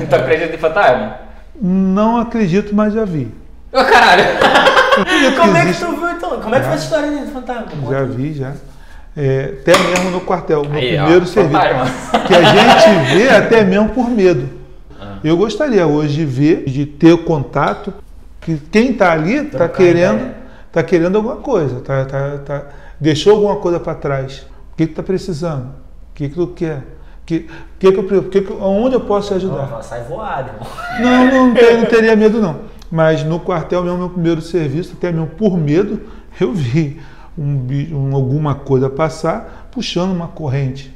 tu acredita em fantasma? Não acredito, mas já vi. Ô, caralho! Como é que tu viu então? Como é que foi essa história desse fantasma? Já vi, já. É, até mesmo no quartel, no Aí, ó, primeiro serviço. fantasma. Que a gente vê até mesmo por medo. Eu gostaria hoje de ver, de ter contato, que quem está ali está querendo, ideia. tá querendo alguma coisa, tá, tá, tá- deixou alguma coisa para trás. O que que tá precisando? O que que tu quer? Que, que que que onde eu posso te ajudar? Não, sai voado, irmão. Não, não, te- não teria medo não. Mas no quartel mesmo, meu primeiro serviço, até mesmo por medo, eu vi um, um- alguma coisa passar puxando uma corrente.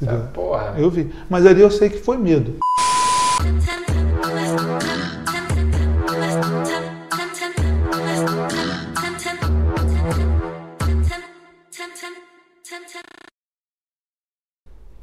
Entendeu? Porra. Eu vi. Mas ali eu sei que foi medo.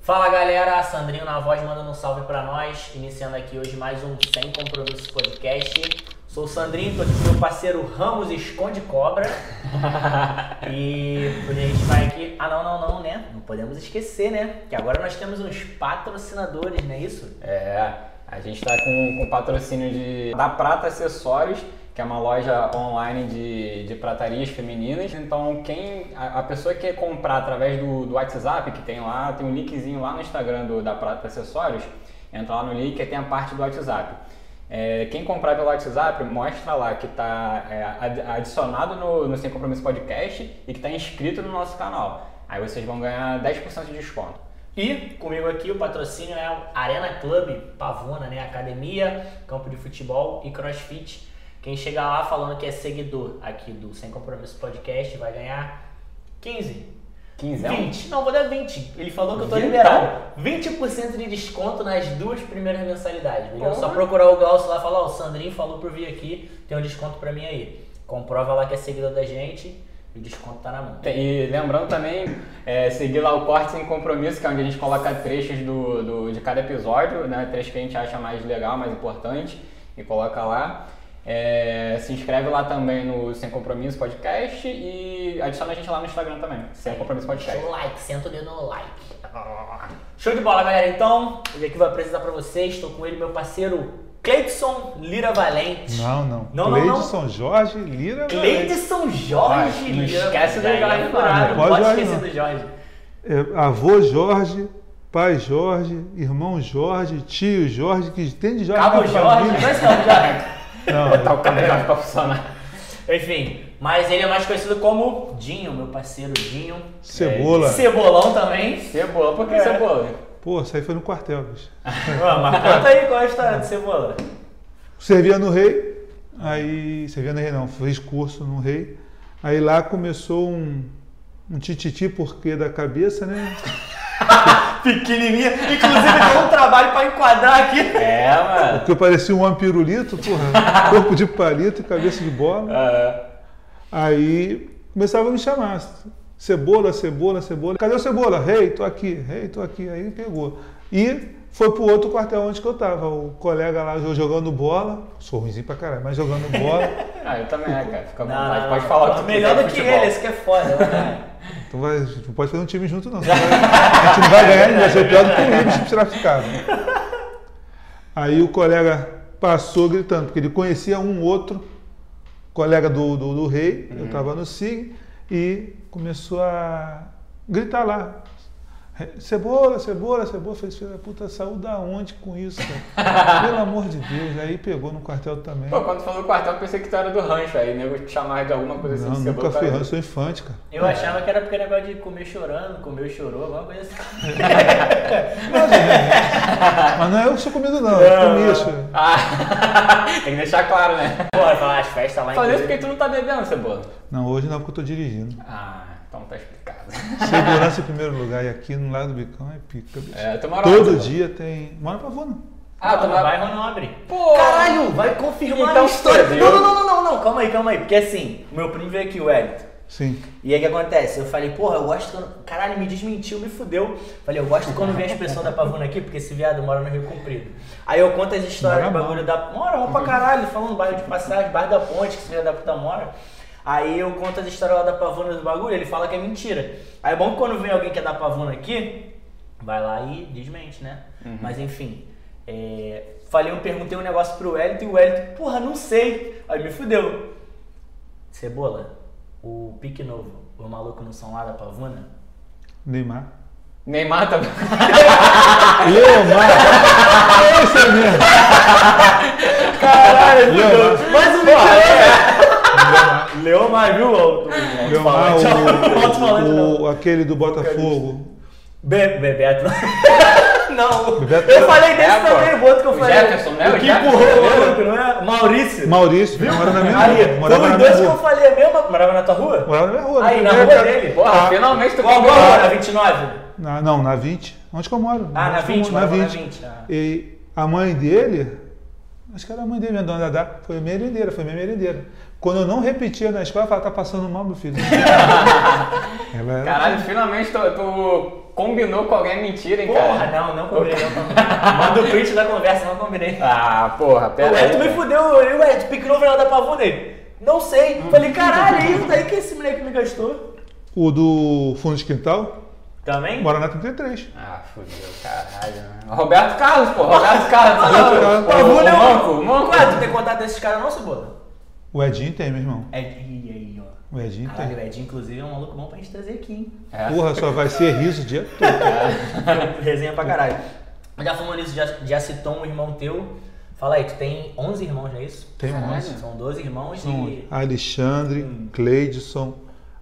Fala galera, Sandrinho na voz mandando um salve pra nós, iniciando aqui hoje mais um Sem Compromisso Podcast. Sou o Sandrinho, tô aqui com meu parceiro Ramos Esconde Cobra. e hoje a gente vai aqui. Ah, não, não, não, né? Não podemos esquecer, né? Que agora nós temos uns patrocinadores, não é isso? É, a gente tá com, com patrocínio de, da Prata Acessórios, que é uma loja online de, de pratarias femininas. Então, quem a, a pessoa que quer comprar através do, do WhatsApp, que tem lá, tem um linkzinho lá no Instagram do, da Prata Acessórios, entra lá no link e tem a parte do WhatsApp. É, quem comprar pelo WhatsApp, mostra lá que está adicionado no, no Sem Compromisso Podcast e que está inscrito no nosso canal. Aí vocês vão ganhar 10% de desconto. E comigo aqui o patrocínio é o Arena Club Pavuna, né? Academia, campo de futebol e crossfit. Quem chegar lá falando que é seguidor aqui do Sem Compromisso Podcast vai ganhar 15. 15 20. Não, vou dar 20. Ele falou que eu tô liberado. 20% de desconto nas duas primeiras mensalidades. Porra. Só procurar o Glaucio lá e falar, ó, o Sandrinho falou por vir aqui, tem um desconto pra mim aí. Comprova lá que é seguidor da gente e o desconto tá na mão. E lembrando também, é, seguir lá o Corte Sem Compromisso, que é onde a gente coloca trechos do, do- de cada episódio, né? Trechos que a gente acha mais legal, mais importante, e coloca lá. É, se inscreve lá também no Sem Compromisso Podcast e adiciona a gente lá no Instagram também, Sem Compromisso Podcast. Show like, senta o dedo no like. Show de bola, galera. Então, hoje aqui vou apresentar pra vocês. Estou com ele, meu parceiro Cleidson Lira Valente. Não, não. Não, não, não. Cleidson Jorge Lira. Cleidson Jorge Não Lira esquece do Valente. Jorge, Não, não. não Não pode Jorge, esquecer não. do Jorge. É, avô Jorge, pai Jorge, irmão Jorge, tio Jorge, que tem de Jorge Cabo Jorge. família. Não é esse Jorge? Botar o Não, cabelo pra funcionar. Enfim, mas ele é mais conhecido como Dinho, meu parceiro Dinho. cebola. Cebolão também. Cebola, por que É. cebola? Pô, isso aí foi no quartel, bicho. Mas conta aí qual é a história de Cebola. Servia no rei, aí. Servia no rei não, fiz curso no rei. Aí lá começou um, um tititi porquê da cabeça, né? Pequenininha. Inclusive deu um trabalho pra enquadrar aqui. É, mano. Porque eu parecia um homem pirulito, porra, corpo de palito e cabeça de bola. Ah, Aí começava a me chamar. Cebola, cebola, cebola. Cadê o cebola? Rei, tô aqui, rei, tô aqui. Aí pegou. E foi pro outro quartel onde que eu tava. O colega lá jogando bola. Sou ruimzinho pra caralho, mas jogando bola. ah, eu também, é, cara. Fica à Não, vontade. não, Pode não. falar o que tu Melhor do que futebol. ele, esse que é foda. né? Então vai, a gente não pode fazer um time junto, não. A gente não vai ganhar, vai ser pior do que o Ibis traficado. Aí o colega passou gritando, porque ele conhecia um outro colega do, do, do rei, eu estava no SIG, e começou a gritar lá. Cebola, cebola, cebola. Eu falei, filho da puta, saiu da onde com isso, cara? Pelo amor de Deus. Aí pegou no quartel também. Pô, quando falou quartel, eu pensei que tu era do rancho aí, nego te chamava de alguma coisa assim. Não, de nunca cebola, fui ranço, sou infante, cara. Eu achava que era porque negócio de comer chorando, comer chorou, alguma coisa assim. Mas não é eu que sou comido, não. Eu comi isso. Ah, tem que deixar claro, né? Porra, falar as festas lá em Falei isso porque tu não tá bebendo, cebola. Não, hoje não, porque eu tô dirigindo. Ah. Segurança em primeiro lugar. E aqui no lado do Bicão é pica, bicho. É, tu mora Todo dia tem. Mora pra Vona. Ah, tu no mora... bairro Nobre. Pô! Caralho, vai confirmar Então a história. Não, não, não, não, não, calma aí, calma aí. Porque assim, o meu primo veio aqui, o Wellington. Sim. E aí o que acontece? Eu falei, porra, eu gosto quando. Caralho, me desmentiu, me fudeu. Falei, eu gosto quando vem as pessoas da Pavuna aqui, porque esse viado mora no Rio Comprido. Aí eu conto as histórias Mora do bagulho da. Mora mal pra caralho, falando bairro de passagem, bairro da ponte, que esse filho da puta mora. Aí eu conto as histórias lá da Pavuna do bagulho, ele fala que é mentira. Aí é bom que quando vem alguém que é da Pavuna aqui, vai lá e desmente, né? Mas enfim. É, falei, eu perguntei um negócio pro Wellington e o Wellington, porra, não sei. Aí me fudeu. Cebola, o pique novo, o maluco no São lá da Pavuna? Neymar. Neymar também. Leomar. É esse aí mesmo. Caralho, Leomar. fudeu. Mais um Leomar. Viu? O, Leomar, o, não. o, o, aquele do Botafogo. Be Bebeto. não, Bebeto eu falei desse É, também, o outro que eu O falei. Jefferson, né? O que empurrou o outro, não é? Maurício. Maurício, morava na minha Aí, rua. Morava foi na os minha dois que eu falei, a mesma. Morava na tua rua? Morava na minha rua. Aí, na rua dele? Porra, finalmente tu Qual rua? Na 29? Na- não, na 20. Onde que eu moro? Ah, na Onde que eu 20, moro? Na morava na 20. 20. ah. E a mãe dele, acho que era a mãe dele, a dona Dada, foi merendeira, foi minha merendeira. Quando eu não repetia na escola, ela falava, tá passando mal, meu filho. ela era- Caralho, finalmente tu, tu combinou com alguém mentira, hein, Porra, cara? não, não combinei, não combinei. Manda o print da conversa, não combinei. Ah, porra, pera Edson me aí. fudeu, eu, ué, tu pique no final da pavuna dele. Não sei. Falei, caralho, é isso daí que esse moleque me gastou. O do fundo de quintal, Também? mora na 33. Ah, fudeu, caralho. né? Roberto Carlos, pô, Roberto Carlos. Roberto Carlos. O, é o um- Manco, o Manco. Ué, tu tem contato desses caras não, Cebola? O Edinho tem, meu irmão. É, e aí, ó. O Edinho Caralho, tem. o Edinho, inclusive, é um maluco bom pra gente trazer aqui, hein? É. Porra, só vai ser riso o dia todo. Resenha pra caralho. Já falando nisso, já, já citou um irmão teu. Fala aí, tu tem 11 irmãos, não é isso? Tem um Caralho. monte. São 12 irmãos São e... Alexandre, Hum. Cleidson,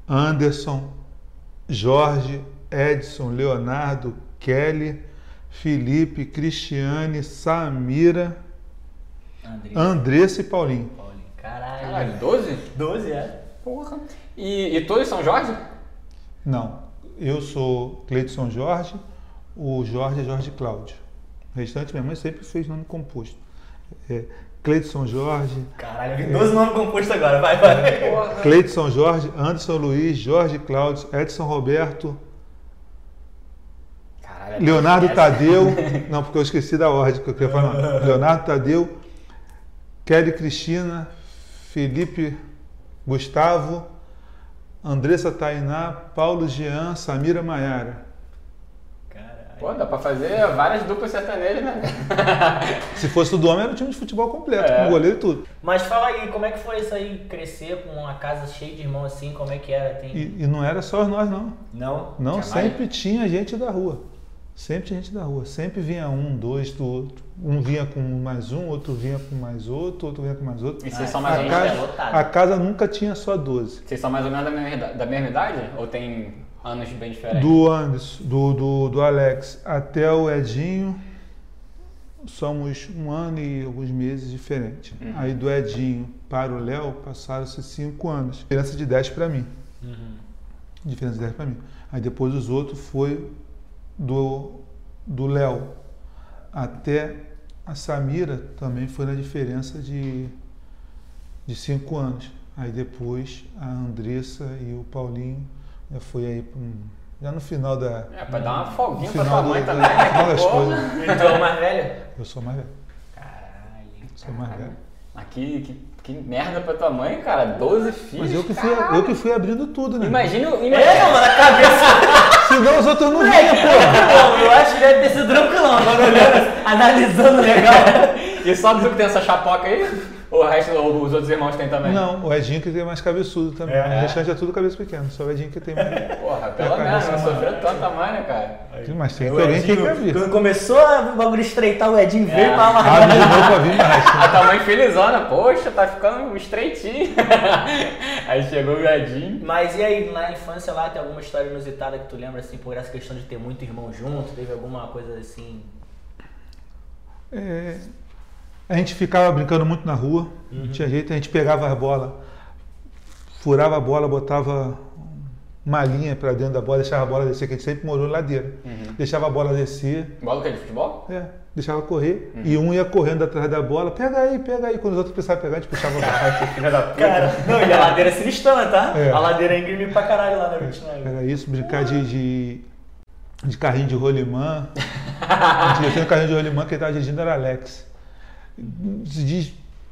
Anderson, Jorge, Edson, Leonardo, Kelly, Felipe, Cristiane, Samira, André. Andressa e Paulinho. Caralho. Caralho, 12? 12, é? Porra. E, e todos são Jorge? Não, eu sou Cleidson Jorge, o Jorge é Jorge Cláudio. O restante, minha mãe sempre fez nome composto. É, Cleidson Jorge, Caralho, eu vi 12 nomes compostos agora, vai, vai. Porra. Cleidson Jorge, Anderson Luiz, Jorge Cláudio, Edson Roberto, Caralho. Leonardo essa- Tadeu, não, porque eu esqueci da ordem que eu queria falar. Leonardo Tadeu, Kelly Cristina, Felipe Gustavo, Andressa Tainá, Paulo Jean, Samira Maiara. Caralho. Pô, dá pra fazer várias duplas sertanejas, né? Se fosse tudo homem, era um time de futebol completo, É. com goleiro e tudo. Mas fala aí, como é que foi isso aí, crescer com uma casa cheia de irmãos assim, como é que era? Tem... E, e não era só nós, não. Não? Não, Tinha mais? sempre tinha gente da rua. Sempre tinha gente da rua. Sempre vinha um, dois do outro. Um vinha com mais um, outro vinha com mais outro, outro vinha com mais outro. E vocês Ah, são mais ou menos. casa, lotado. a casa nunca tinha só 12. Vocês são mais ou menos da mesma, da mesma idade? Ou tem anos bem diferentes? Do Anderson, do, do, do Alex até o Edinho, somos um ano e alguns meses diferentes. Uhum. Aí do Edinho para o Léo passaram-se cinco anos. Diferença de 10 para mim. Uhum. Diferença de 10 para mim. Aí depois os outros foi do do Léo até a Samira também foi na diferença de de 5 anos. Aí depois a Andressa e o Paulinho já foi aí um- já no final da É, pra dar uma folguinha pra tua mãe também, né? final das coisas. E tu é o mais velho? Eu sou mais velho. Caralho. Sou mais velho. Mas que, que, que merda pra tua mãe, cara. 12 filhos. Mas eu que fui, caralho. eu que fui abrindo tudo, né? Imagina, É, imagina. mano, a cabeça. Senão os outros não vinham, pô. eu acho que deve ter sido tranquilão. Agora olhando, analisando legal. E só tu que tem essa chapoca aí? Ou o resto, ou os outros irmãos têm também? Não, o Edinho que tem mais cabeçudo também. É. O restante é tudo cabeça pequena, só o Edinho que tem mais. Porra, pelo menos, cabeça não sofreu tanto tamanho, né, cara? Mas tem alguém que Edinho, quer vir. Quando começou o bagulho estreitar, o Edinho veio É. pra amarrar. Abre de novo pra vir mais. A tua mãe felizona, poxa, tá ficando estreitinho. aí chegou o Gadinho. Mas e aí, na infância lá, tem alguma história inusitada que tu lembra, assim, por essa questão de ter muito irmão junto? Teve alguma coisa assim? É, a gente ficava brincando muito na rua, Uhum. não tinha jeito, a gente pegava as bolas, furava a bola, botava uma linha pra dentro da bola, deixava a bola descer, que a gente sempre morou em ladeira. Uhum. Deixava a bola descer, Bola que é de futebol? é, deixava correr, Uhum. e um ia correndo atrás da bola, pega aí, pega aí. Quando os outros precisavam pegar, a gente puxava a bola. Filha da puta. Cara, não, e a ladeira é sinistrona, tá? É. A ladeira é íngreme pra caralho lá na 29. Era isso, brincar de, de, de carrinho de rolimã. A gente tinha um carrinho de rolimã que ele estava dirigindo era Alex.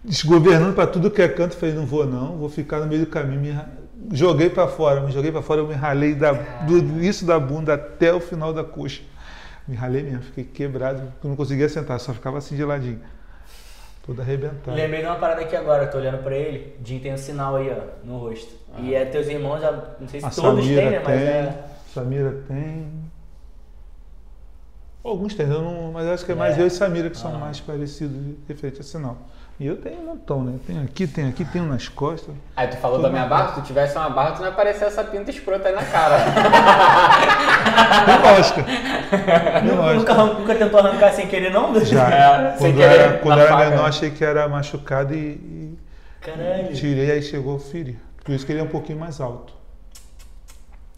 Desgovernando para tudo que é canto, falei, não vou não, vou ficar no meio do caminho. Me joguei para fora, me joguei para fora, eu me ralei da, do início da bunda até o final da coxa. Me ralei mesmo, fiquei quebrado, não conseguia sentar, só ficava assim de ladinho. Todo arrebentado. Lembrei de uma parada aqui agora, eu tô olhando pra ele. Jim tem um sinal aí, ó, no rosto. E é teus irmãos, não sei se A todos Samira têm, né? Mas tem, é. Samira tem. Alguns têm, não, mas acho que é mais É. eu e Samira que são Ah. mais parecidos referente a sinal. E eu tenho um montão, né? Tenho aqui, tenho aqui, tenho nas costas. Aí tu falou da minha barba, se tu tivesse uma barba, tu não ia aparecer essa pinta escrota aí na cara. Tem lógica. Tem Nunca, nunca tentou arrancar sem querer, não? Já. É, sem quando querer, era, quando na eu era faca. menor, achei que era machucado e, e Caralho. tirei, aí chegou a ferir. Por isso que ele é um pouquinho mais alto.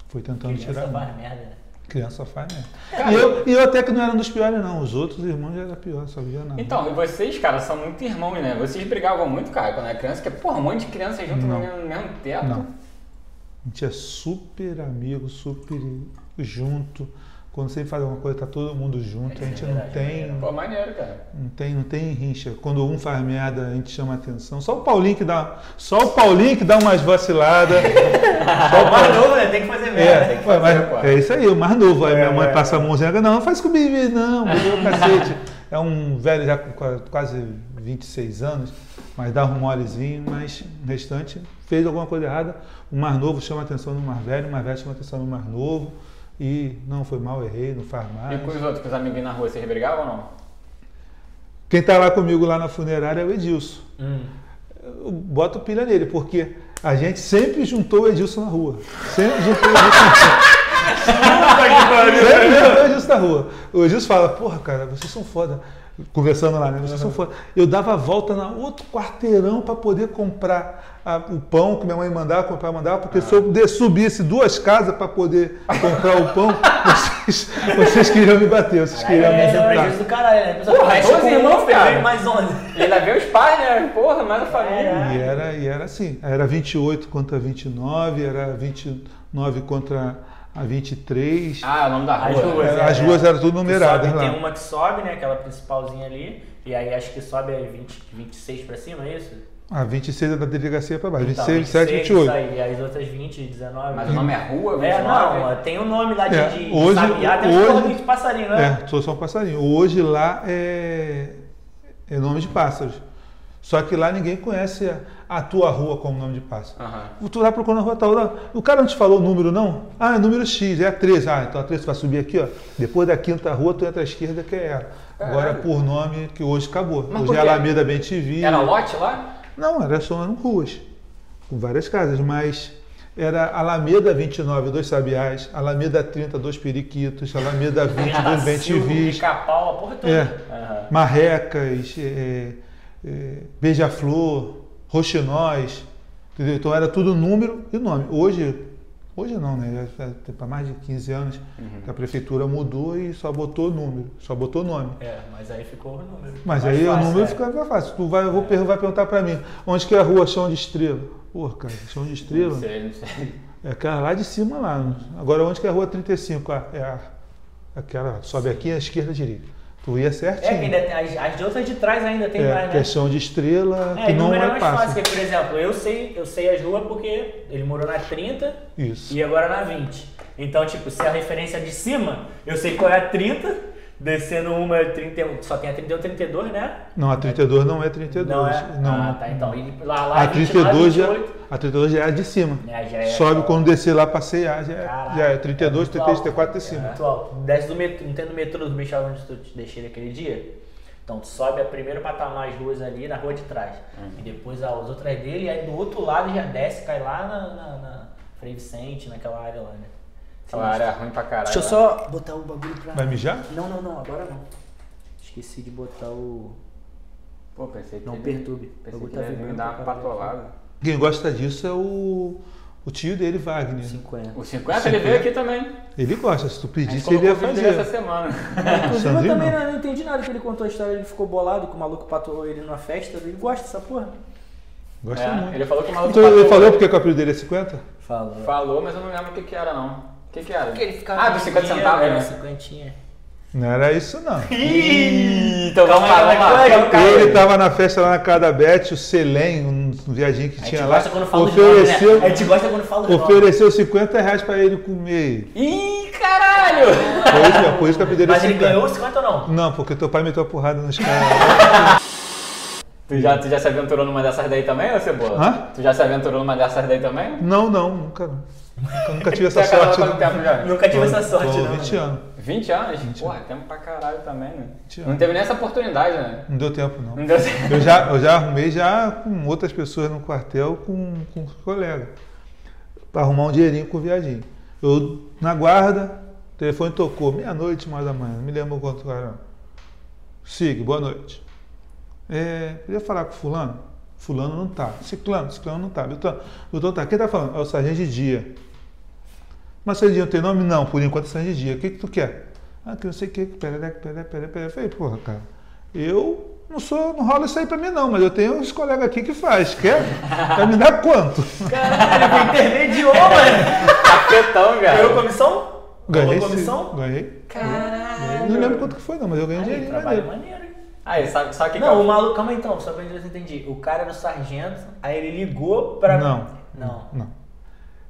Foi tentando Criança tirar. faz merda, né? Criança faz mesmo. Cara, E eu, e eu até que não era um dos piores, não. Os outros irmãos já eram pior, sabia nada. Então, e vocês, cara, são muito irmãos, né? Vocês brigavam muito, cara, quando era criança, que, porra, um monte de criança junto no Não. mesmo, no mesmo teto. Não. A gente é super amigo, super junto. Quando você faz alguma coisa, tá todo mundo junto. A gente É não verdade, tem, Pô, maneiro, cara. não tem, não tem rincha. Quando um faz merda, a gente chama atenção. Só o Paulinho que dá, só o Paulinho que dá umas vaciladas. Só o mais novo, né? Tem que fazer merda. É, que ué, fazer, mas é isso aí, o mais novo. Aí É, minha mãe é, passa a mãozinha, não, não faz com o bebê, não, bebê é o cacete. É um velho já com qua- quase 26 anos, mas dá um molezinho, mas o restante fez alguma coisa errada. O mais novo chama atenção no mais velho, o mais velho chama atenção no mais novo. E não foi mal, errei, não faz E mais. com os outros, com os amiguinhos na rua, vocês brigavam ou não? Quem tá lá comigo lá na funerária é o Edilson. Hum. Eu boto pilha nele, porque a gente sempre juntou o Edilson na rua. Sempre juntou o Edilson na rua. Sempre juntou o Edilson na rua. O Edilson fala, porra, cara, vocês são foda. Conversando lá, né? São foda. Eu dava a volta na outro quarteirão para poder comprar a- o pão que minha mãe mandava, comprar, mandava, porque se eu de- subisse duas casas para poder comprar o pão, vocês, vocês queriam me bater, vocês queriam me é matar. prejuízo do caralho, né? Pessoal, Porra, doze com irmãos, cara. mais 11. E ainda vê os pais, né? Porra, mais a família. E era, e era assim, era 28 contra 29, era 29 contra a 23. Ah, é o nome da As rua. ruas, Era- é, as é. ruas eram tudo numeradas sobe, lá. Tem uma que sobe, né? Aquela principalzinha ali. E aí acho que sobe é 20, 26 pra cima, é isso? A 26 é da delegacia para baixo, Então, 26, 27, 28. Isso aí, e as outras 20, 19. Mas o nome é Rua, 29? É, não, tem um nome lá de, É, de hoje- sabiá, tem hoje- uns porra de passarinho, né? É, sou só um passarinho. Hoje lá é, é nome de pássaros. Só que lá ninguém conhece a, a tua rua como nome de pássaro. Aham. Tu lá procurando a rua tal. lá. O cara não te falou o número, não? Ah, é número X, é a 13. Ah, então a 13 vai subir aqui, ó. Depois da quinta rua, tu entra à esquerda, que é ela. Agora Caralho. por nome, que hoje acabou. Mas hoje é? Alameda Bem TV. Era lote lá? Não, era só eram ruas, com várias casas, mas era Alameda 29, dois sabiás, Alameda 30, dois periquitos, Alameda 20, dois TVs, Pica-pau, a porra toda. É. Aham. marrecas, é, é, beija-flor, roxinóis, entendeu? Então era tudo número e nome. Hoje, hoje não, né? Tem para mais de 15 anos que a prefeitura mudou e só botou número, só botou nome. É, mas aí ficou o número. Mas Mais aí o fácil, número é. fica fácil. Tu vai, vou, per- vai perguntar pra mim, onde que é a rua Chão de Estrela? Pô, cara, Chão de Estrela Não sei, não sei. é aquela lá de cima lá. Agora onde que é a rua 35? Ah, é a, aquela, sobe aqui à esquerda à direita. Tu ia É, que certinho. ainda tem, as, as de outras de trás ainda tem É, mais, é né? Chão de Estrela, É, que não número é é mais fácil, fácil. porque, por exemplo, eu sei, eu sei as ruas porque ele morou na 30 Isso. e agora na 20. Então, tipo, se a referência é de cima, eu sei qual é a 30, descendo uma é 31, só tem a 31 32, né? Não, a 32 não é 32. Não é? Não. Ah, tá, então. E lá, lá A é 29, 32, já, 28. a 32 já é a de cima. É, já é Sobe aquela- quando descer lá pra CA, já, é- Caralho, já é 32, muito 33, alto. 34 de É cima. muito alto. Desce do metrô, não tem no metrô do bicho onde tu te deixei naquele dia? Então tu sobe a primeiro patamar as ruas ali na rua de trás. Uhum. E depois as outras dele, e aí do outro lado já desce, cai lá na, na, na Frei Vicente, naquela área lá, né? Aquela área ruim pra caralho. Deixa eu né? só botar o bagulho pra. Vai mijar? Não, não, não, agora não. Esqueci de botar o. Pô, pensei que Não ele- perturbe. Pensei que tá ele ia me dar uma patolada. Quem gosta disso é o, o tio dele, Wagner. 50. O 50 ele veio aqui também. Ele gosta, se tu pedisse, ele ia dele essa fazer. semana. Inclusive, eu também não. não. entendi nada que ele contou a história, ele ficou bolado que o maluco patou ele numa festa. Ele gosta dessa porra. Gosta É, muito. ele falou que o maluco Então, ele passou- falou porque o apelido dele é 50? Falou. Falou, mas eu não lembro o que que era não. O que que era? Porque ele ficava ah, dos 50 dinheiro, centavos, né? cinquentinha. Não era isso, não. Ih, então vamos lá, vamos lá. Ele tava na festa lá na casa da Beth, o Selém, um viadinho que A gente tinha lá, gosta quando fala os nomes, ofereceu, né? A gente gosta quando fala ofereceu 50 reais pra ele comer. Ih, cara! caralho! Foi isso, por isso que eu pedi Mas ele ganhou os 50 ou não? Não, porque teu pai meteu a porrada nos caras. Tu já, tu já se aventurou numa dessas daí também, ou Cebola? Hã? Tu já se aventurou numa dessas daí também? Não, não, nunca. Nunca, nunca tive essa sorte. tempo? Nunca tive essa sorte, Tô não. 20 anos. 20 anos? 20 Porra, tempo pra caralho também, né? 20 Não anos. teve nem essa oportunidade, né? Não deu tempo, não. Não deu certo. Eu já, eu já arrumei já com outras pessoas no quartel, com, com os colegas, para arrumar um dinheirinho com o viadinho. Eu, na guarda, o telefone tocou, meia-noite, mais da manhã, não me lembro quanto era. Sig, boa noite. É, queria falar com fulano? Fulano não tá. Ciclano, ciclano não tá. Beltrano, Beltrano tá. Quem tá falando? É o sargento de dia. Mas não tem nome? Não, por enquanto é dia. O que que tu quer? Ah, que não sei o que, perereca, perereca, perereca. Eu falei, porra, cara, eu não sou, não rola isso aí pra mim não, mas eu tenho uns colegas aqui que faz. Quer? Vai me dar quanto? Caralho, ele intermediou, mano. Capetão, Ganhou cara. comissão? Ganhei Rolou sim, comissão? Ganhei. Caralho. Não lembro quanto que foi não, mas eu ganhei Aí, dinheirinho trabalho maneiro. maneiro, hein? Aí, sabe, sabe o que que Não, o maluco, calma aí então, só pra eu entendi. O cara era o sargento, aí ele ligou pra. Não. Não. Não.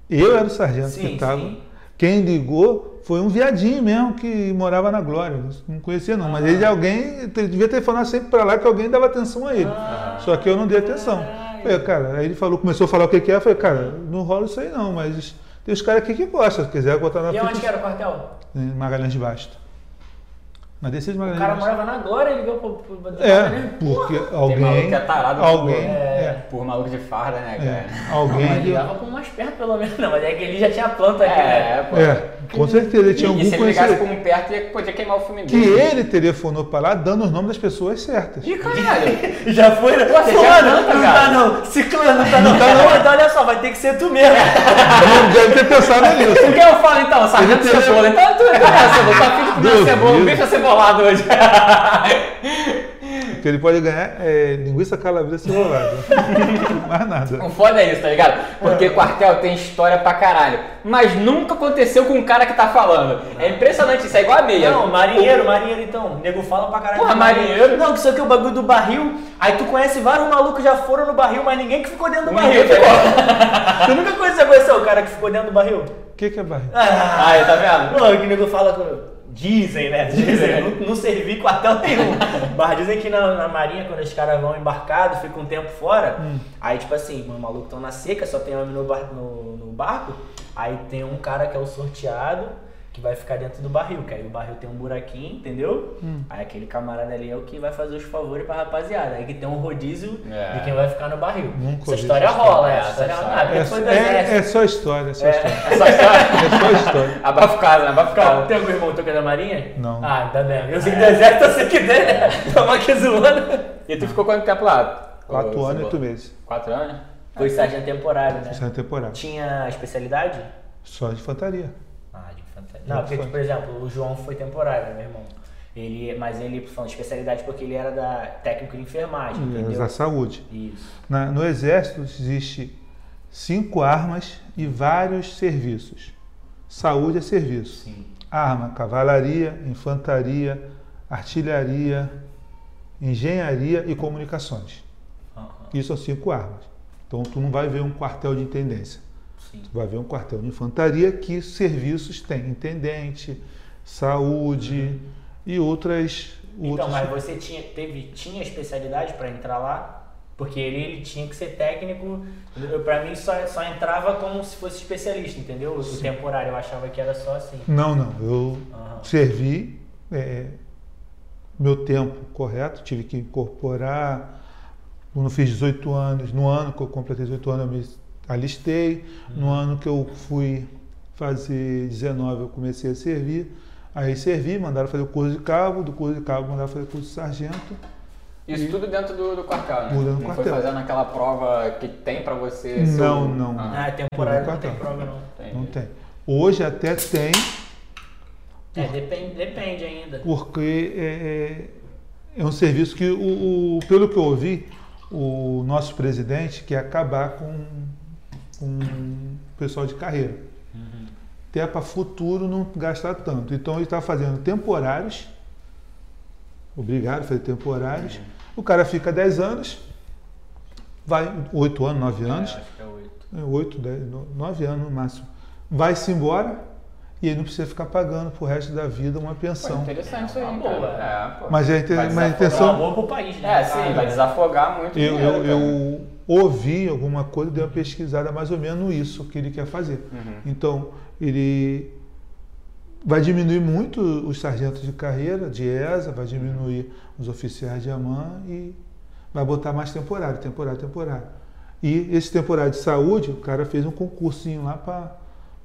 Eu era o sargento Sim, que tava. sim. Quem ligou foi um viadinho mesmo que morava na Glória. Não conhecia não, mas ele alguém ele devia telefonar sempre pra lá que alguém dava atenção a ele. Ah, Só que eu não dei atenção. Falei, cara, aí ele falou, começou a falar o que que é, eu falei, cara, não rola isso aí não, mas tem os caras aqui que gostam, se quiser botar na E onde que era o quartel? Magalhães de Basto. De O Magalhães cara de Basto. morava na Glória e ligou pro. pro, pro É, porque Tem alguém. maluco que é tarado alguém. por, É, por maluco de farda, né, é, cara? alguém. Mas deu- ligava com mais perto pelo menos. Não, mas é que ele já tinha planta aqui, né? É, pô. É, com certeza ele tinha e, algum e se ele ligasse por um perto, ia, podia queimar o filme Que dele. ele telefonou pra lá dando os nomes das pessoas certas. Ih, caralho! Já foi, né? você Fulano, já canta, não cara. tá não. Ciclano, não tá não. Tá não, então olha só, vai ter que ser tu mesmo. Não deve ter pensado nisso. O que eu falo então? Sargento Ele tem- Cebola. Então tu é cebola. Tá afim de comer Duvido. cebola. Hoje. O que ele pode ganhar é linguiça calabresa cebolada. Mais nada. O foda é isso, tá ligado? Porque quartel tem história pra caralho. Mas nunca aconteceu com o cara que tá falando. É impressionante isso, é igual a meia. Não, marinheiro, marinheiro então. O nego fala pra caralho. Porra, de marinheiro. Não, que isso aqui é o bagulho do barril. Aí tu conhece vários malucos que já foram no barril, mas ninguém que ficou dentro do barril. Pô. tu nunca conheceu, conheceu o cara que ficou dentro do barril? O que, que é barriga? Ah, Aí, tá vendo? Pô, que nego fala que. Dizem, né? Dizem, não, não servi quartel nenhum. Mas dizem que na, na marinha, quando os caras vão embarcados, ficam um tempo fora, aí tipo assim, os malucos estão na seca, só tem homem no, bar- no, no barco, aí tem um cara que é o sorteado, que vai ficar dentro do barril, que aí o barril tem um buraquinho, entendeu? Aí aquele camarada ali é o que vai fazer os favores pra rapaziada. Aí que tem um rodízio É. de quem vai ficar no barril. Nunca essa história rola, história. essa história rola. É, é, é só história, é só história. É só história. É só história. Né? Cara, Abafocado. tem algum irmão teu que é da marinha? Não. Ah, tá bem. Eu sei que do exército, eu sei que né? Tamo aqui zoando. E tu ficou quanto tempo lá? Quatro Ô, anos e oito meses. Quatro anos? Foi sargento temporário, né? É a temporada. Tinha especialidade? Só de infantaria. Não, porque, foi. por exemplo, o João foi temporário, né, meu irmão. Ele, mas ele, falando de especialidade, porque ele era da técnico de enfermagem, entendeu? Da saúde. Isso. Na- no Exército existe cinco armas e vários serviços. Saúde é serviço. Sim. Arma, cavalaria, infantaria, artilharia, engenharia e comunicações. Aham, Isso são cinco armas. Então tu não vai ver um quartel de intendência. Sim. Vai ver um quartel de infantaria que serviços tem intendente, saúde e outras. Então, outros- mas você tinha, teve, tinha especialidade pra entrar lá? Porque ele, ele tinha que ser técnico. Pra mim, só, só entrava como se fosse especialista, entendeu? O temporário, eu achava que era só assim. Não, não. Eu Aham. servi é, meu tempo correto, tive que incorporar. Quando eu fiz 18 anos, no ano que eu completei 18 anos, eu me alistei. No ano que eu fui fazer 19, eu comecei a servir. Aí servi, mandaram fazer o curso de cabo, do curso de cabo mandaram fazer o curso de sargento. Isso E- tudo dentro do, do quartel, né? Tudo dentro do não quartel. foi fazendo aquela prova que tem pra você ser Não, o- não. Ah, Ah, temporário não Não, tem quartel. prova, não. entendi. Não tem. Hoje até tem, É, depende, depende ainda. porque é, é- é um serviço que, o, o- pelo que eu ouvi, o nosso presidente quer acabar com, com o pessoal de carreira. Até para futuro não gastar tanto. Então ele está fazendo temporários, obrigado a fazer temporários. O cara fica 10 anos, vai 8 anos, 9 anos, É, acho que é oito. É, oito, dez, no- nove anos no máximo. Vai-se embora e ele não precisa ficar pagando pro resto da vida uma Pô, pensão. interessante isso aí, Uma boa. É, pô. Mas a, mas a desafogar. É intenção. uma boa pro país, né? É, sim, vai desafogar muito Eu, dinheiro, eu ouvi alguma coisa, dei uma pesquisada mais ou menos isso que ele quer fazer. Uhum. Então, ele vai diminuir muito os sargentos de carreira, de ESA, vai diminuir os oficiais de AMAN e vai botar mais temporário, temporário, temporário. E esse temporário de saúde, o cara fez um concursinho lá para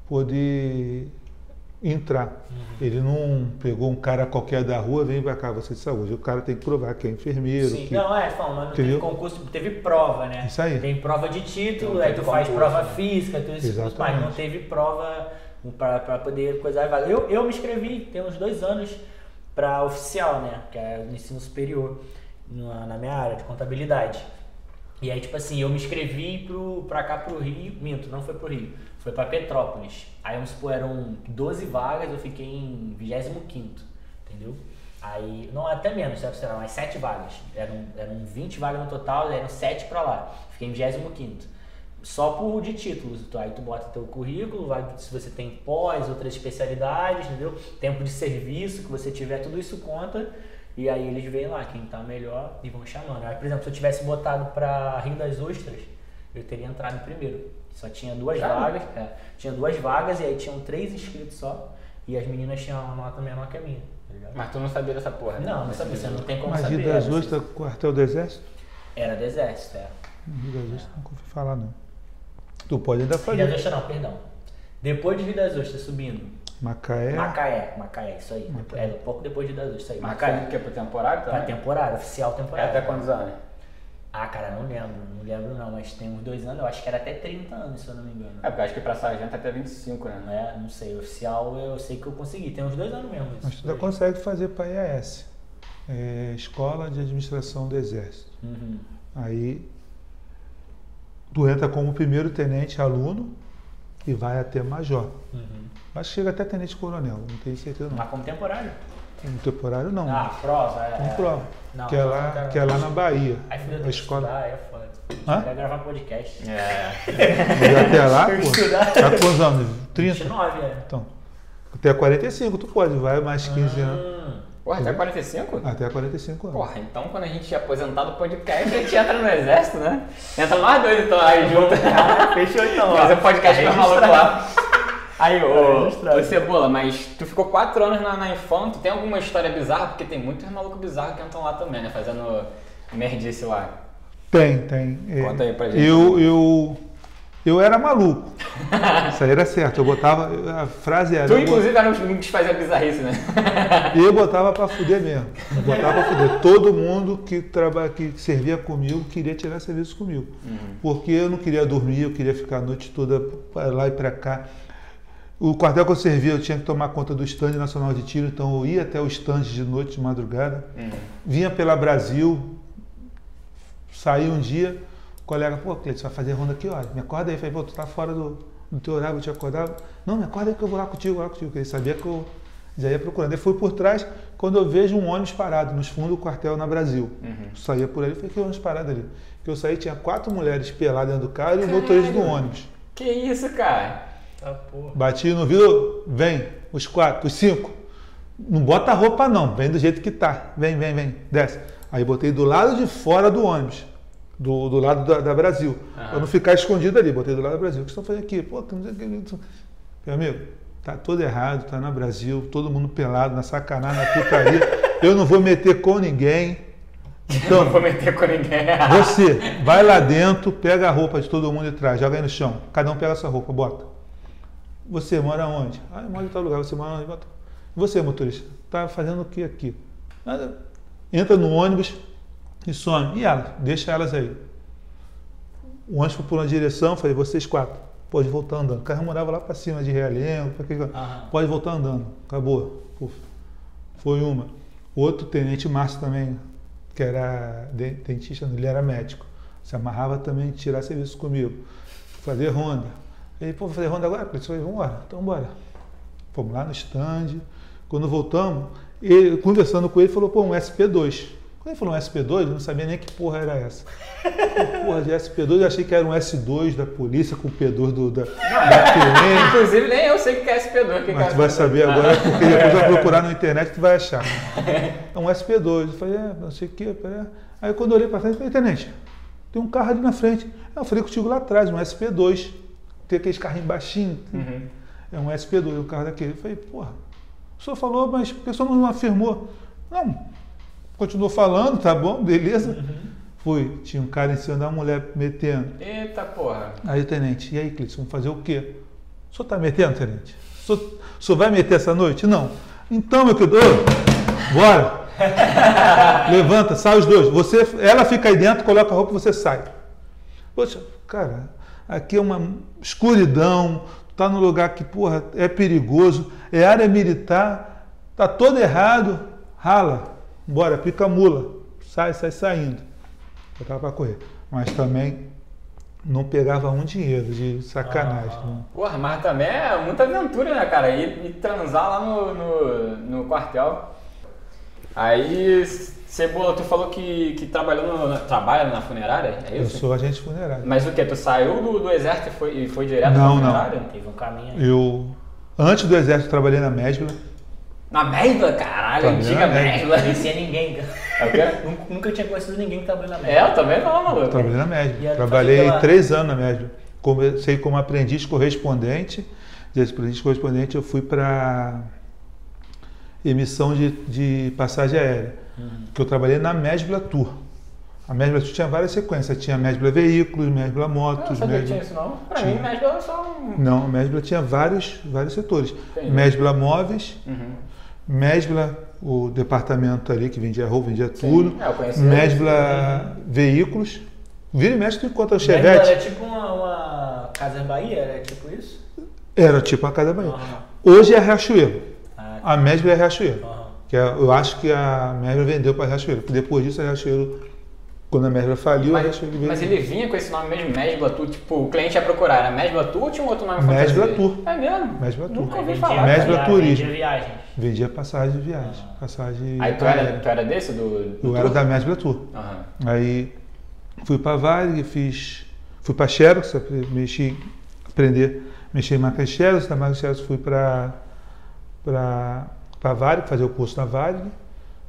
poder entrar. Ele não pegou um cara qualquer da rua, vem pra cá, você de saúde. O cara tem que provar que é enfermeiro. Sim, que... não, é, falando, mas não teve concurso, teve prova, né? Isso aí. Tem prova de título, Não aí tu faz prova né? física, tudo isso, mas Exatamente. não teve prova pra, pra poder coisar vaga. Eu, eu me inscrevi, tem uns dois anos, pra oficial, né? Que é no ensino superior, na, na minha área de contabilidade. E aí, tipo assim, eu me inscrevi pro, pra cá pro Rio, minto, não foi pro Rio, foi pra Petrópolis. Aí, vamos supor, eram 12 vagas, eu fiquei em 25 entendeu? Aí, não, até menos, sei lá, umas 7 vagas. Eram, eram 20 vagas no total, eram 7 pra lá. Fiquei em 25 Só por de títulos. Tu- Aí tu bota teu currículo, vai, se você tem pós, outras especialidades, entendeu? Tempo de serviço que você tiver, tudo isso conta. E aí eles veem lá quem tá melhor e vão chamando. Aí, por exemplo, se eu tivesse botado pra Rio das Ostras, eu teria entrado primeiro. Só tinha duas Sério? vagas. é, tinha duas vagas e aí tinham três inscritos só. E as meninas tinham uma nota menor que a minha. tá? Mas tu não sabia dessa porra, né? Não, não sabia, você não tem como Mas saber. Rio das era- Ostras, quartel do Exército? Era do exército, é. Rio das Ostras nunca ouvi falar, não. Tu pode ainda Rio das fazer. Ostras não, perdão. Depois de Rio das Ostras subindo. Macaé. Macaé, Macaé, isso aí. É, um pouco depois de Rio das Ostras, isso aí. Mas o Macaé. quê? Pro temporário Pra também? temporada, oficial É temporada. até quantos anos? Ah, cara, não lembro, não lembro não, mas tem uns dois anos, eu acho que era até 30 anos, se eu não me engano. É, porque eu acho que pra sargento é até 25, né? Não é? Não sei, oficial eu sei que eu consegui, tem uns dois anos mesmo isso. Mas tu ainda consegue fazer para IAS. É, Escola de Administração do Exército. Uhum. Aí tu entra como primeiro tenente aluno e vai até major. Uhum. Acho que chega até tenente coronel, não tenho certeza não. Mas como temporário? No temporário não. Ah, prova, é. Tem prova. Não, que, é lá, cara. que é lá na Bahia. Aí filho, eu escola. estudar, aí é foda. Hã? Quero gravar podcast. É. Mas até lá, pô. estudar. Tá com quantos anos? 30? 29, é. Então. Até 45 tu pode, vai mais 15 anos. Hum. Porra, até 45? Até 45 anos. Porra, então quando a gente é aposentar do podcast, a gente entra no exército, né? Entra nós dois então aí junto. Fechou então. Fazer podcast com maluco lá. Aí, ô, registrado. ô Cebola, mas tu ficou quatro anos na, na Infam, tu tem alguma história bizarra? Porque tem muitos malucos bizarros que entram lá também, né? Fazendo merdice lá. Tem, tem. É, Conta aí pra gente. Eu, eu, eu era maluco. Isso aí era certo. Eu botava. A frase era. Tu, inclusive, era um que fazia bizarrice, né? Eu botava pra fuder mesmo. Eu botava pra fuder. Todo mundo que, traba, que servia comigo queria tirar serviço comigo. Porque eu não queria dormir, eu queria ficar a noite toda pra lá e pra cá. O quartel que eu servia, eu tinha que tomar conta do stand nacional de tiro, então eu ia até o stand de noite, de madrugada. Vinha pela Brasil, saí um dia, o colega, pô, Cleiton, vai fazer ronda aqui, olha, me acorda aí. Eu falei, pô, tu tá fora do, do teu horário, vou te acordar. Não, me acorda aí que eu vou lá contigo, vou lá contigo. Porque ele sabia que eu já ia procurando. Ele foi por trás, quando eu vejo um ônibus parado nos fundos do quartel na Brasil. Uhum. Saía por ali, falei, que ônibus parado ali? Que eu saí, tinha quatro mulheres peladas dentro do carro e o motorista do ônibus. Que isso, cara? Tá porra. Bati no vidro, vem, os quatro, os cinco. Não bota a roupa não, vem do jeito que tá. Vem, vem, vem, desce. Aí botei do lado de fora do ônibus, do, do lado da, da Brasil. Aham. Pra não ficar escondido ali, botei do lado da Brasil. O que estão fazendo aqui? Pô, não sei o que. Meu amigo, tá todo errado, tá na Brasil, todo mundo pelado, na sacanagem, na putaria. Eu não vou meter com ninguém. Não Então, vou meter com ninguém. você vai lá dentro, pega a roupa de todo mundo e traz, joga aí no chão. Cada um pega a sua roupa, bota. Você mora onde? Ah, eu moro em tal lugar. Você mora onde? Você, motorista, tá fazendo o que aqui? Nada. Entra no ônibus e some. E elas? Deixa elas aí. O ônibus foi por uma direção, falei, vocês quatro, pode voltar andando. O carro morava lá para cima de Realengo, pode voltar andando. Acabou. Foi uma. Outro tenente Márcio também, que era de- dentista, ele era médico. Se amarrava também tirar serviço comigo. Fazer ronda. Ele, pô, vou fazer ronda agora? Falei, vamos embora, então bora. Fomos lá no stand. Quando voltamos, ele, conversando com ele, falou, pô, um SP2. Quando ele falou um SP2, eu não sabia nem que porra era essa. Porra de SP2, eu achei que era um S2 da polícia com o P2 do, da, da PM. Inclusive, nem eu sei o que é SP2. Que Mas que tu é vai SP2. saber agora, porque depois vai procurar na internet tu vai achar. É um SP2. Eu falei, é, não sei o que. Aí quando eu olhei pra frente, eu falei, tenente, tem um carro ali na frente. Eu falei contigo lá atrás, um SP2. Tem aqueles carrinhos baixinhos. Uhum. É um SP2, o carro daquele. Eu falei, porra, o senhor falou, mas o senhor não afirmou? Não, continuou falando, tá bom, beleza. Fui, tinha um cara em cima da mulher metendo. Eita porra. Aí, tenente, e aí, Cleiton, vamos fazer o quê? O senhor tá metendo, tenente? O senhor, o senhor vai meter essa noite? Não. Então, meu querido, ô, bora. Levanta, sai os dois. Você, ela fica aí dentro, coloca a roupa e você sai. Poxa, cara, aqui é uma escuridão, tá num lugar que, porra, é perigoso, é área militar, tá todo errado, rala, bora, pica a mula, sai, sai saindo. Eu tava para correr. Mas também não pegava um dinheiro de sacanagem. Ah. né? Porra, mas também é muita aventura, né, cara? Ir, ir transar lá no, no, no quartel. Aí, Cebola, tu falou que, que trabalhou no, na- trabalha na funerária, é Eu isso? sou agente funerário. Mas o que? Tu saiu do, do exército e foi, e foi direto Não, pra não. funerária? Teve um caminho aí. Eu, antes do exército, trabalhei na Mesbla. Na Mesbla, caralho, Trabalhei antiga na Mesbla. Mesbla. Não conhecia ninguém. É o quê? Nunca- tinha conhecido ninguém que trabalhou na É, merda. eu também não, maluco. Trabalhei na Mesbla. era Trabalhei aquela- três anos na Mesbla. Comecei como aprendiz correspondente. Desse aprendiz correspondente, eu fui para emissão de, de passagem aérea. Uhum. Que eu trabalhei na Mesbla Tour. A Mesbla Tour tinha várias sequências. Tinha Mesbla Veículos, Mesbla Eu não Motos, sabia que tinha Mesbla... isso não. Pra Tinha. mim, Mesbla é só um... Não, a Mesbla tinha vários, vários setores. Entendi. Mesbla Móveis, Uhum. Mesbla, o departamento ali que vendia roupa, vendia Sim. tudo. É, eu conheci Mesbla Veículos. Vira e mexe, tu encontra o Mesbla Chevette. Era tipo uma, uma Casa Bahia, era tipo isso? Era tipo a Casa Bahia. Aham. Hoje é a Riachuelo. Ah, A Mesbla é a Riachuelo. aham. Que é- eu acho que a Mesbla vendeu para a Riachuelo. Porque depois disso a Riachuelo, quando a Mesbla faliu, a Mas, Riachuelo veio. mas ele vinha com esse nome mesmo, Mesbla Tour, tipo, o cliente ia procurar, era Mesbla Tour ou tinha um outro nome Mesbla? Tour. É mesmo? Mesbla Tour. Nunca ouvi falar. Mesbla Turismo. vendia viagens. Vendia passagem de viagem. Passagem Aí tu era, tu era desse do, do Eu era tour? da Mesbla Tour. Aham. Aí fui para Varig, fiz. Fui para Xerox, mexi, aprender, mexer em marca Xerox, da marca Xerox fui para para Varig, fazer o curso na Varig,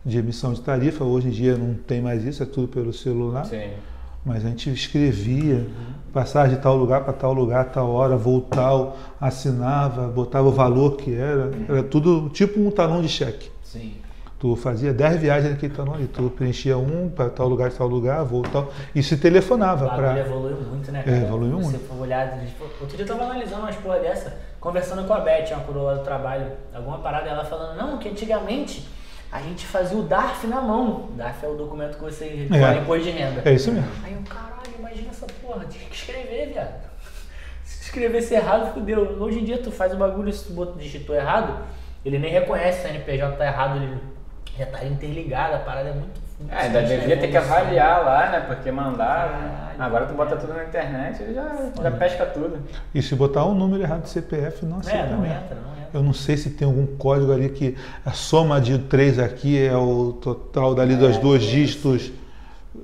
de emissão de tarifa. Hoje em dia não tem mais isso, é tudo pelo celular. Sim. Mas a gente escrevia, passagem de tal lugar para tal lugar, tal hora, voltar, assinava, botava o valor que era. Era tudo tipo um talão de cheque. Sim. Tu fazia 10 viagens naquele talão ali, tu preenchia um para tal lugar, tal lugar, voltar e se telefonava para evoluiu muito, né, É, cara? evoluiu Você muito. for olhar, tipo, outro dia eu tava analisando umas porra dessa, conversando com a Beth, uma coroa do trabalho, alguma parada, ela falando, não, que antigamente a gente fazia o DARF na mão. DARF é o documento que você recolhe É. imposto de renda. É isso mesmo. Aí eu, caralho, imagina essa porra, tinha que escrever, viado. Se escrevesse errado, fudeu. Hoje em dia tu faz o bagulho, se tu digitou errado, ele nem reconhece se o CNPJ tá errado, ele já tá interligado, a parada é muito. É, ainda devia né? ter que avaliar lá, né? Porque mandar. Caralho. Agora tu bota tudo na internet e já, já pesca tudo. E se botar um número errado de CPF, não aceita É, não mesmo. entra, não entra. Eu não sei se tem algum código ali que a soma de três aqui é o total dali dos É, dois isso. dígitos.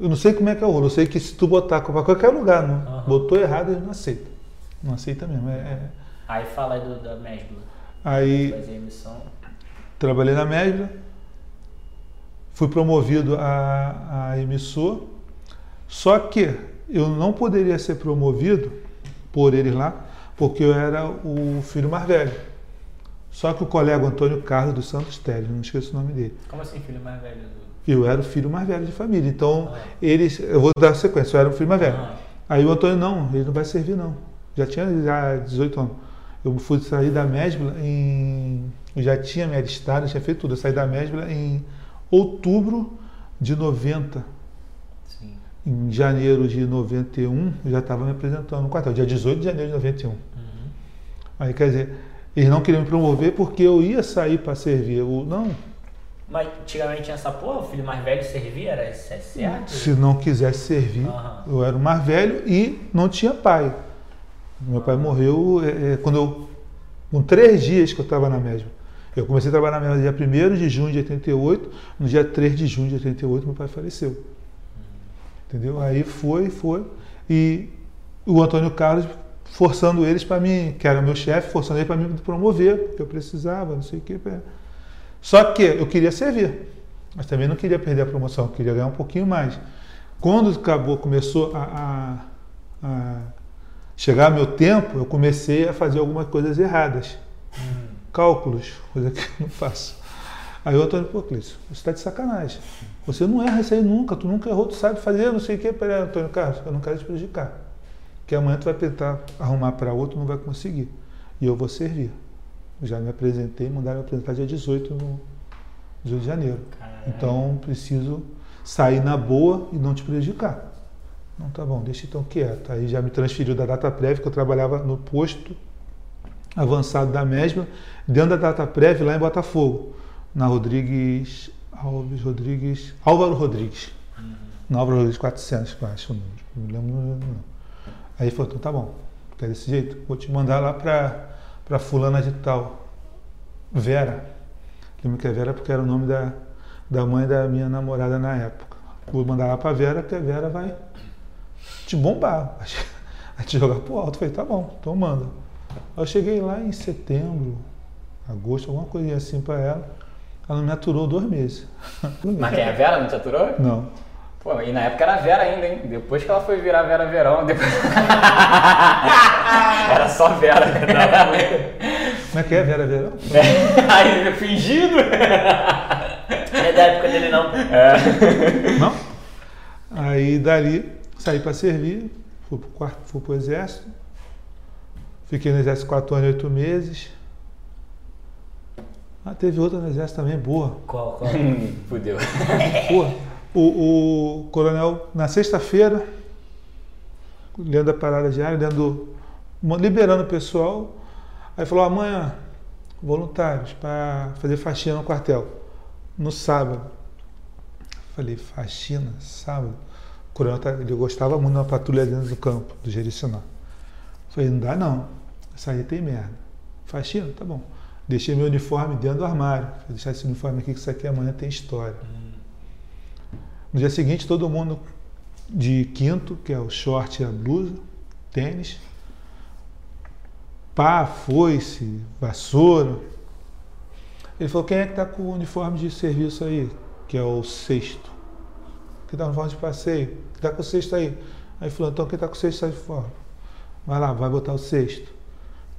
Eu não sei como é que é o. Eu sei que se tu botar para qualquer lugar, não, Aham. botou errado, ele não aceita. Não aceita mesmo. É- é. Aí fala aí do, da Mesbla. Aí Fazer emissão. trabalhei na Mesbla, fui promovido a, a emissor, só que eu não poderia ser promovido por eles lá, porque eu era o filho mais velho. Só que o colega Antônio Carlos dos Santos Teles, não esqueço o nome dele, Como assim, filho mais velho do. eu era o filho mais velho de família. Então, Ah. eles, eu vou dar sequência, eu era o filho mais velho. Ah, Aí o Antônio, não, ele não vai servir não. Já tinha já 18 anos. Eu fui sair da Mesbla em. Eu já tinha me alistado, tinha feito tudo. Eu saí da Mesbla em outubro de 90. sim. Em janeiro de 91, eu já estava me apresentando no quartel, dia 18 de janeiro de 91. Uhum. Aí quer dizer, eles não queriam me promover porque eu ia sair para servir. Eu, não, Mas antigamente tinha essa porra, o filho mais velho servia, era certo? se não quisesse servir, Aham. eu era o mais velho e não tinha pai. Meu pai morreu é, é, quando eu, com três dias que eu estava na Mesbla. Eu comecei a trabalhar na mesma dia 1 de junho de 88, no dia 3 de junho de 88 meu pai faleceu. Entendeu? Aí foi, foi. E o Antônio Carlos forçando eles para mim, que era meu chefe, forçando ele para me promover, porque eu precisava, não sei o quê. Só que eu queria servir, mas também não queria perder a promoção, queria ganhar um pouquinho mais. Quando acabou, começou a, a, a chegar meu tempo, eu comecei a fazer algumas coisas erradas. Hum. Cálculos, coisa que eu não faço. Aí o Antônio, pô, Clício, você está de sacanagem. Você não erra isso aí nunca, tu nunca errou, tu sabe fazer, não sei o quê. Peraí, Antônio Carlos, eu não quero te prejudicar. Porque amanhã tu vai tentar arrumar para outro, não vai conseguir. E eu vou servir. Já me apresentei, mandaram me apresentar dia 18 no Rio de Janeiro. Caramba. Então preciso sair na boa e não te prejudicar. Não, tá bom, deixa então quieto. Aí já me transferiu da data prévia, que eu trabalhava no posto avançado da mesma, dentro da data prévia lá em Botafogo, na Rodrigues, Alves Rodrigues, Álvaro Rodrigues. Uhum. Na Álvaro Rodrigues 400, eu acho o número. Não lembro não. Aí falou, então tá bom, quer desse jeito? Vou te mandar lá pra, pra fulana de tal. Vera. Lembro que é Vera porque era o nome da, da mãe da minha namorada na época. Vou mandar lá pra Vera, que a Vera vai te bombar, vai te jogar pro alto. falei, tá bom, então manda. Eu cheguei lá em setembro, agosto, alguma coisinha assim para ela. Ela me aturou dois meses. Mas quem? A Vera não te aturou? Não. Pô, e na época era Vera ainda, hein? Depois que ela foi virar Vera Verão, depois... era só Vera. Como é que é Vera Verão? É. Aí, fingido? É da época dele não. É. Não? Aí dali saí para servir, fui pro, quarto, fui pro exército. Fiquei no exército quatro anos e oito meses. Ah, teve outra no exército também, boa. Qual, qual? Fudeu. Pô, o, o coronel, na sexta-feira, lendo a parada diária, lendo, liberando o pessoal, aí falou, amanhã, voluntários, para fazer faxina no quartel, no sábado. Falei, faxina, sábado? O coronel, tá, ele gostava muito da patrulha dentro do campo, do Jericinó. Falei, não dá não, essa aí tem merda. Faxina, tá bom. Deixei meu uniforme dentro do armário. Vou deixar esse uniforme aqui, que isso aqui amanhã tem história. No dia seguinte, todo mundo de quinto, que é o short e a blusa, tênis, pá, foice, vassoura. Ele falou, quem é que está com o uniforme de serviço aí? Que é o sexto. Que está no uniforme de passeio? Que está com o sexto aí? Aí falou, então quem está com o sexto aí fora? Vai lá, vai botar o sexto.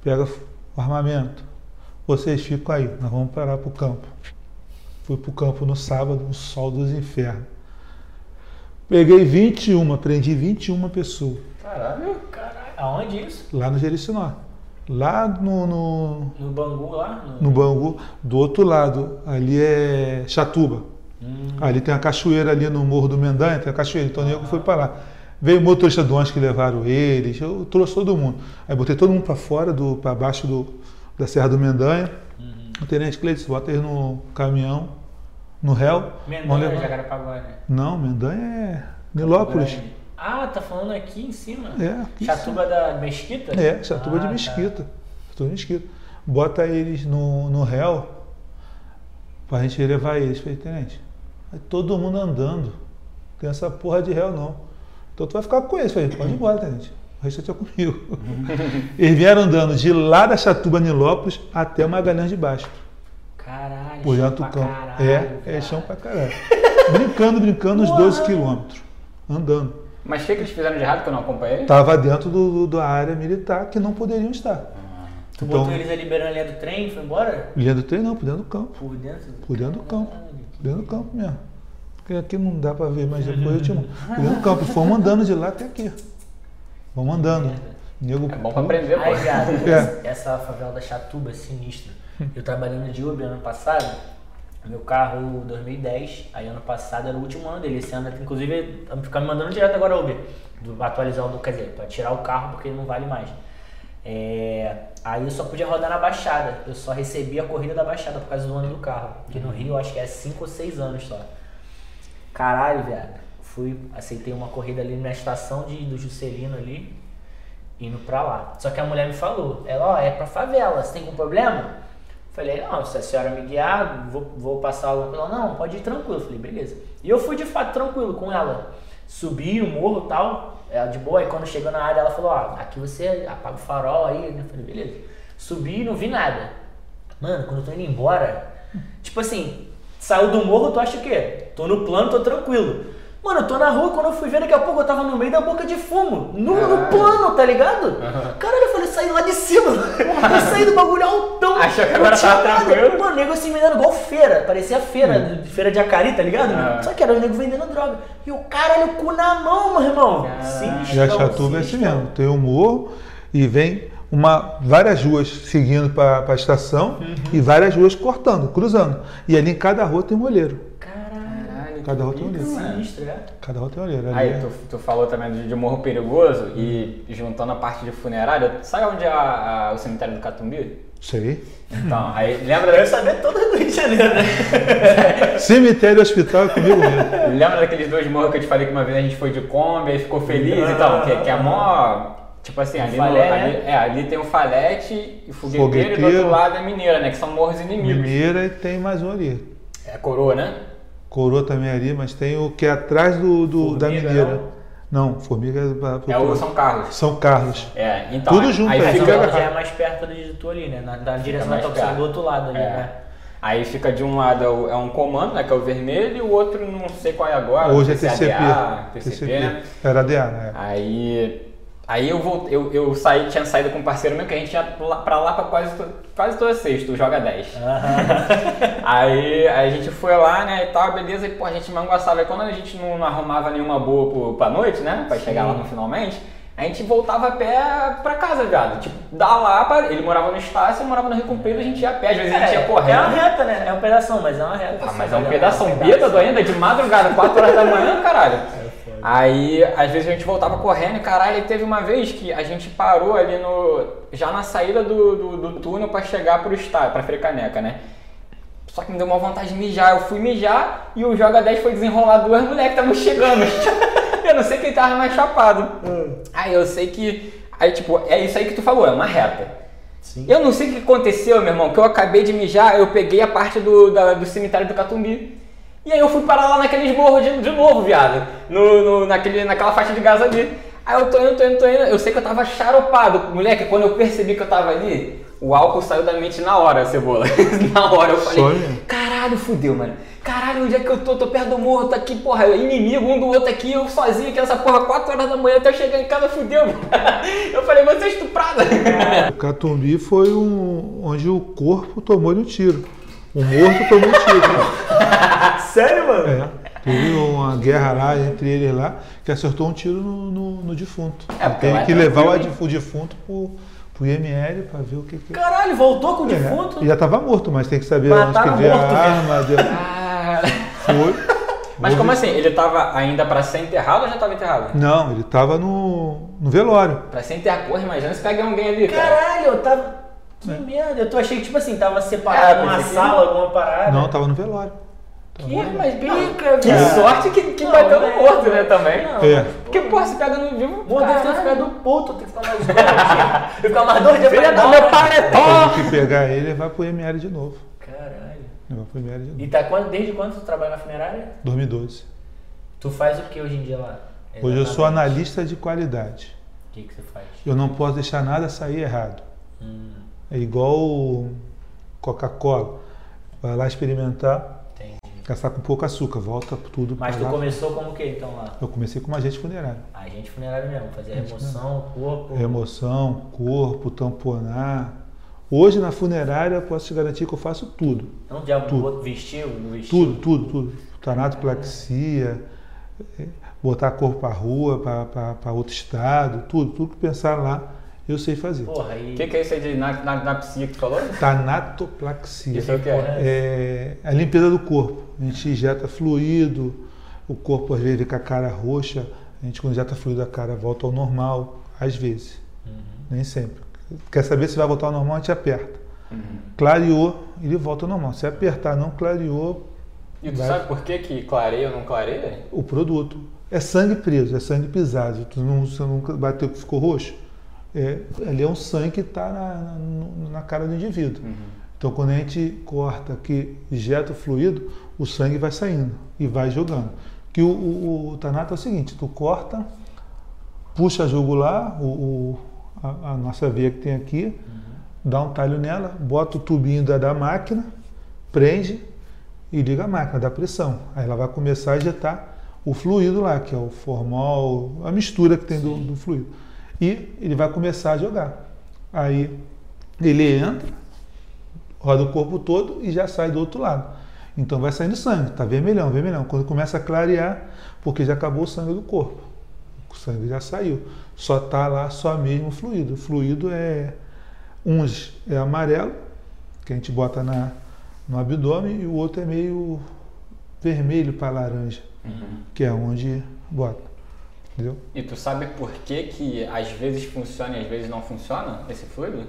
Pega o armamento. Vocês ficam aí, nós vamos parar para o campo. Fui para o campo no sábado, no sol dos infernos. Peguei 21, prendi 21 pessoas. Caralho, caralho. Aonde isso? Lá no Jericinó. Lá no. No, no Bangu, lá? No... no Bangu. Do outro lado, ali é Chatuba. Hum. Ali tem a cachoeira ali no Morro do Mendanha, tem a cachoeira. Então ah. eu fui para lá. Veio o motorista do ônibus que levaram eles, eu trouxe todo mundo. Aí botei todo mundo para fora, para baixo do, da Serra do Mendanha. Uhum. O tenente Cleiton, bota eles no caminhão, no réu. Mendanha é Jacarepaguá, né? Não, Mendanha é Nilópolis. Ah, tá falando aqui em cima? É. Chatuba da Mesquita? É, Chatuba ah, de Mesquita. Tá. Chatuba de Mesquita. Bota eles no, no réu pra gente levar eles. Falei, tenente, vai todo mundo andando. Não tem essa porra de réu não. Então tu vai ficar com eles. Falei, pode ir embora, tenente. O resto é comigo. eles vieram andando de lá da Chatuba Nilópolis até Magalhães de Baixo. Caralho, por dentro do campo. é, é chão pra caralho. brincando, brincando uns 12 quilômetros. Andando. Mas o que, que eles fizeram de errado que eu não acompanhei? Estava dentro do, do, da área militar que não poderiam estar. Ah. Tu então, botou eles ali beirando a linha do trem e foi embora? Linha do trem não, por dentro do campo. Por dentro? Por dentro do campo. Por dentro do campo mesmo. Porque aqui não dá para ver, mas depois eu te mando. Do campo. Fomos andando de lá até aqui. Vamos andando. Nego, é bom para aprender, pô. Aí, cara, é. essa favela da Chatuba é sinistra. Eu trabalhando de Uber ano passado, meu carro 2010, aí ano passado era o último ano dele. Esse ano, inclusive, ficar me mandando direto agora Uber, do, atualizar o do, quer dizer, para tirar o carro porque ele não vale mais. É, aí eu só podia rodar na Baixada, eu só recebi a corrida da Baixada por causa do ano do carro. Que no Rio eu acho que é 5 ou 6 anos só. Caralho, viado. Fui, aceitei uma corrida ali na estação de, do Juscelino ali, indo pra lá. Só que a mulher me falou, ela, ó, é pra favela, você tem algum problema? Falei, não, se a senhora me guiar, vou, vou passar alguma. Ela, Não, pode ir tranquilo. Falei, beleza. E eu fui de fato tranquilo com ela. Subi o morro e tal, ela de boa. E quando chegou na área, ela falou, ó, aqui você apaga o farol aí, né? Falei, beleza. Subi e não vi nada. Mano, quando eu tô indo embora, tipo assim, saiu do morro, tu acha o quê? Tô no plano, tô tranquilo. Mano, eu tô na rua, quando eu fui ver, daqui a pouco eu tava no meio da boca de fumo. No, no plano, tá ligado? Caralho, eu falei, saí lá de cima. Eu saí do bagulho altão. Achou que agora tava tranquilo? Mano, nego assim vendendo igual feira. Parecia feira, de- feira de Acari, tá ligado? Ah. Só que era o nego vendendo droga. E o caralho, cu na mão, meu irmão. Caralho. E a Chatuba é assim mesmo. Tem um morro e vem uma, várias ruas seguindo para a estação Uhum. e várias ruas cortando, cruzando. E ali em cada rua tem um olheiro. Caralho. Cada rua tem um olheiro. Sinistro, é? Cada rua tem um olheiro. Ali Aí, é- tu, tu falou também de, de morro perigoso e juntando a parte de funerária, sabe onde é a- a- o cemitério do Catumbi? Sei. Então, aí lembra, Eu saber toda do Rio de Janeiro, né? Cemitério e hospital é comigo mesmo. lembra daqueles dois morros que eu te falei que uma vez a gente foi de Kombi e ficou feliz e tal? Que, que é mó. Tipo assim, ali, no, Falé, ali, né? é, ali tem o Falete e Fogueteiro, e do Fogueteiro. outro lado é Mineira, né? Que são morros inimigos. Mineira e tem mais um ali. É coroa, né? Coroa também ali, mas tem o que é atrás do, do- da Mineira. Não, Formiga é É o São. Carlos. São Carlos. É, então. Tudo aí- junto, aí é. Mas fica, é mais perto de tu ali, né? Na, na direção da perto. do outro lado ali, É. né? Aí fica de um lado é, o- é um comando, né? Que é o vermelho, e o outro não sei qual é agora. Hoje é não TCP. ADA, TCP, né? Era DA, né? Aí, aí eu, voltei, eu, eu saí, tinha saído com um parceiro meu que a gente ia pra lá pra quase, quase toda sexta, o Joga 10. aí, aí a gente foi lá, né, e tal, beleza, e pô, a gente manguaçava. Aí quando a gente não, não arrumava nenhuma boa pro, pra noite, né, pra chegar lá no finalmente, a gente voltava a pé pra casa, viado. Tipo, da Lapa, ele morava no Estácio, eu morava no Rio Comprido, a gente ia a pé, às vezes a gente ia É correndo. uma reta, né? É um pedação, mas é uma reta. Ah, mas é um pedaço, bêbado ainda, de madrugada, 4 horas da manhã, caralho. Aí, às vezes a gente voltava correndo e caralho, teve uma vez que a gente parou ali no. já na saída do, do, do túnel pra chegar pro estádio, pra Frecaneca, né? Só que me deu uma vontade de mijar. Eu fui mijar e o Joga 10 foi desenrolar duas mulheres que estavam chegando. eu não sei quem tava mais chapado. Aí eu sei que. Aí, tipo, é isso aí que tu falou, é uma reta. Sim. Eu não sei o que aconteceu, meu irmão, que eu acabei de mijar, eu peguei a parte do, da- do cemitério do Catumbi. E aí eu fui parar lá naqueles morros de, de novo, viado. No, no- naquele, naquela faixa de gás ali. Aí eu tô indo, tô indo, tô indo. Eu sei que eu tava charopado. Moleque, quando eu percebi que eu tava ali, o álcool saiu da mente na hora, cebola. na hora eu falei, Sonho. caralho, fudeu, mano. Caralho, onde é que eu tô? Tô perto do morro, tô aqui, porra, inimigo um do outro aqui, eu sozinho aqui nessa porra, 4 horas da manhã até eu chegar em casa, fudeu. eu falei, você é estuprada. O Catumbi foi um, onde o corpo tomou um tiro. O morto tomou um tiro. Sério, mano? É. Teve uma guerra lá entre eles lá que acertou um tiro no, no- no defunto. É, porque Teve é que levar o, o defunto pro, pro IML pra ver o que que. Caralho, voltou com o É, defunto? e já tava morto, mas tem que saber Mataram onde que morto, a arma. Deu... Ah. Foi. Mas como assim? Ele tava ainda pra ser enterrado ou já tava enterrado? Não, ele tava no, no velório. Pra ser enterrado, porra, imagina se pega alguém ali, cara. Caralho, eu tava. Que merda, eu tô achei que, tipo assim, tava separado É, que- sala, alguma parada. Não, tava no velório. que mas pica, Que sorte que, que Não, bateu no é, morto, né, também. Não, É. Porque, porra, se pega no vivo. Morto deve ter ficado puto, tem que ficar mais. Tem que ficar mais pra da ir meu paletó! Teve que pegar ele e levar pro IML de novo. Caralho. Levar pro IML de novo. E tá quando, desde quando tu trabalha na funerária? 2012. Tu faz o que hoje em dia lá? Hoje eu sou Exatamente. analista de qualidade. O que, que você faz? Eu não posso deixar nada sair errado. Hum, É igual Coca-Cola. Vai lá experimentar, entendi. gastar com pouco açúcar, volta tudo Mas tu lá. começou como o que então lá? Eu comecei como agente funerário. Agente funerário mesmo, fazer remoção, corpo. Remoção, corpo, tamponar. Hoje na funerária eu posso te garantir que eu faço tudo. Não já Tudo. vestiu, no vestiu. Tudo, tudo, tudo. Tanatoplaxia, eh, botar corpo para rua, para outro estado, tudo, tudo que pensar lá, eu sei fazer. Porra, aí. O que, que é isso aí de na, na, na psia que tu falou? Tanatoplaxia. Isso é o que é? É a limpeza do corpo. A gente injeta fluido, o corpo às vezes fica com a cara roxa, a gente quando injeta fluido a cara volta ao normal, às vezes, Uhum. nem sempre. Quer saber se vai voltar ao normal, a gente aperta. Uhum. Clareou, ele volta ao normal. Se apertar, não clareou, E tu Vai. sabe por que que clareia ou não clareia? o produto. É sangue preso, é sangue pisado. Tu não, você nunca bateu que ficou roxo? É, ali é um sangue que está na, na, na cara do indivíduo. Uhum. Então, quando a gente corta que injeta o fluido, o sangue vai saindo e vai jogando. Que o, o, o tanato é o seguinte: tu corta, puxa a jugular, o, o a, a, nossa veia que tem aqui, uhum. dá um talho nela, bota o tubinho da, da máquina, prende e liga a máquina, dá pressão. Aí ela vai começar a injetar o fluido lá, que é o formol, a mistura que tem do, do fluido. E ele vai começar a jogar. Aí ele entra, roda o corpo todo e já sai do outro lado. Então vai saindo sangue, tá vermelhão, vermelhão. Quando começa a clarear, porque já acabou o sangue do corpo. O sangue já saiu. Só tá lá só mesmo o fluido. O fluido é uns é amarelo, que a gente bota na, no abdômen, e o outro é meio vermelho para laranja, uhum. que é onde bota. Entendeu? E tu sabe por que, que às vezes funciona e às vezes não funciona esse fluido?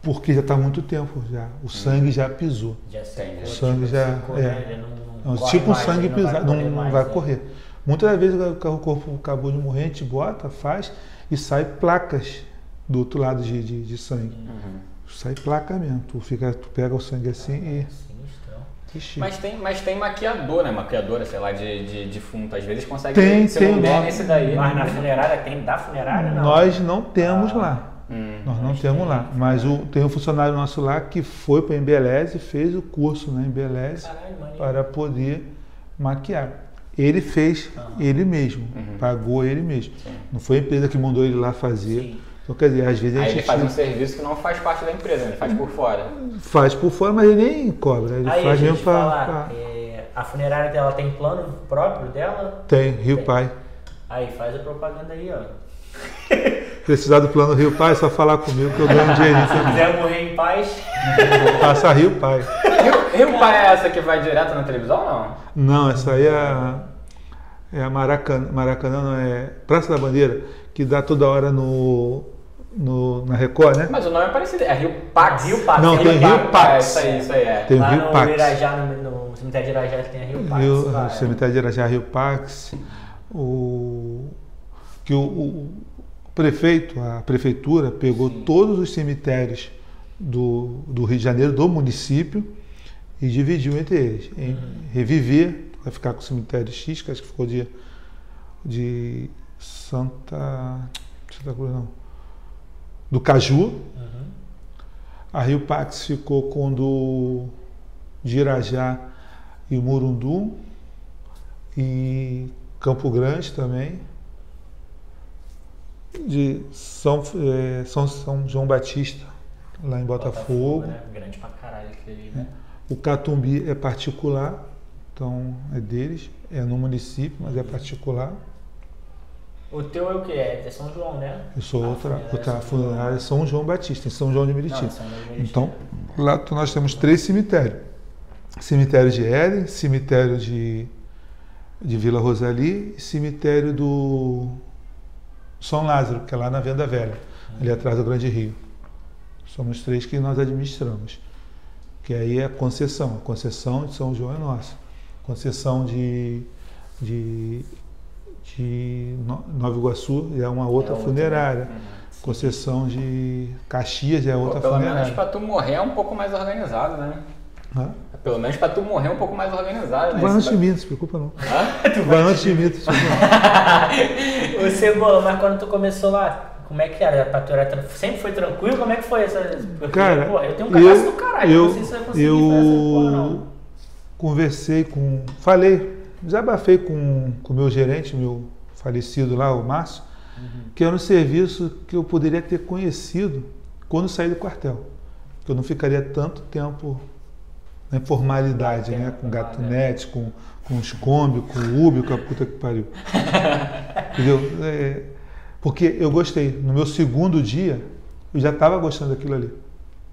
Porque já está muito tempo já. O sangue já pisou. Já sei, O sangue tipo, já. Correr, é. não, não tipo o sangue pisado, não, não, não mais, vai né? correr. Muitas vezes o corpo acabou de morrer, a gente bota, faz e sai placas do outro lado de, de, de sangue. Uhum. Sai placa mesmo. Tu, fica, tu pega o sangue assim e. Sinistrão. Mas tem, mas tem maquiador, né? Maquiadora, sei lá, de, de defunto. Às vezes consegue. Tem, se tem não nesse daí. Mas na funerária tem da funerária não. Nós não temos Ah. lá. Hum. Nós não temos tem. lá. Mas o, tem um funcionário nosso lá que foi para a Embeleze e fez o curso na Embeleze Caralho, maneiro. para poder maquiar. Ele fez Aham. ele mesmo, Uhum. pagou ele mesmo. Sim. Não foi a empresa que mandou ele lá fazer. Sim. Então, quer dizer, às vezes a Aí gente ele faz um tira- serviço que não faz parte da empresa, ele faz por fora. faz por fora, mas ele nem cobra. Ele Aí, faz mesmo te para. falar, é, a funerária dela tem plano próprio dela? Tem, Rio Tem. Pai. Aí, faz a propaganda aí, ó. Precisar do plano Rio Pai, é só falar comigo que eu ganho um dinheirinho. Se quiser morrer em paz, Passa Rio Pai. Rio, Rio Pai é essa que vai direto na televisão ou não? Não, essa aí é a, é a Maracanã, Maracanã, não é Praça da Bandeira, que dá toda hora no, no, na Record, né? Mas o nome é parecido, é Rio Pax. Rio Pax. Não, tem Rio Pax. É, isso aí, isso aí, é. Tem lá Rio no Pax. Irajá, no, no cemitério de Irajá, tem a Rio Pax. Rio, é. cemitério de Irajá, Rio Pax, o, que o, o prefeito, a prefeitura, pegou todos os cemitérios do, do Rio de Janeiro, do município, e dividiu entre eles. Em reviver, vai ficar com o cemitério X, que acho que ficou de, de Santa. Santa Cruz, não. Do Caju. Uhum. A Rio Pax ficou com o do de Irajá e Murundu e Campo Grande também. De São, eh, São, São João Batista, lá em Botafogo. né? Grande pra caralho aquele né? O Catumbi é particular, então é deles, é no município, mas é particular. O teu é o que? É São João, né? Eu sou Ah, outra, outra funerária São João Batista, em São João de Meriti. Meriti. Então, lá nós temos três cemitérios. Cemitério de Éden, cemitério de, de Vila Rosali e cemitério do São Lázaro, que é lá na Venda Velha, ali atrás do Grande Rio. Somos três que nós administramos. Que aí é a concessão. A concessão de São João é nossa. Concessão de, de, de No- Nova Iguaçu é uma outra É outra, funerária. Uhum. Concessão de Caxias é Pô, outra pelo menos funerária. pra tu morrer é um pouco mais organizado, né? Hã? Pelo menos pra tu morrer é um pouco mais organizado, né? Vai antes de mim, não se preocupa não. Hã? Vai antes de mim, não se preocupa. Ô Cebola, mas quando tu começou lá, como é que era? Pra tu era sempre foi tranquilo? Como é que foi essa. Porque, Cara, pô, eu tenho um cagaço eu, do caralho, eu, não sei se você vai conseguir fazer essa porra, eu não. conversei com, falei, desabafei com o meu gerente, meu falecido lá, o Márcio, Uhum. que era um serviço que eu poderia ter conhecido quando saí do quartel. Que eu não ficaria tanto tempo na informalidade, né? Com gatunete, com, com os Kombi, com o Uber, com a puta que pariu. Entendeu? É, porque eu gostei. No meu segundo dia, eu já estava gostando daquilo ali.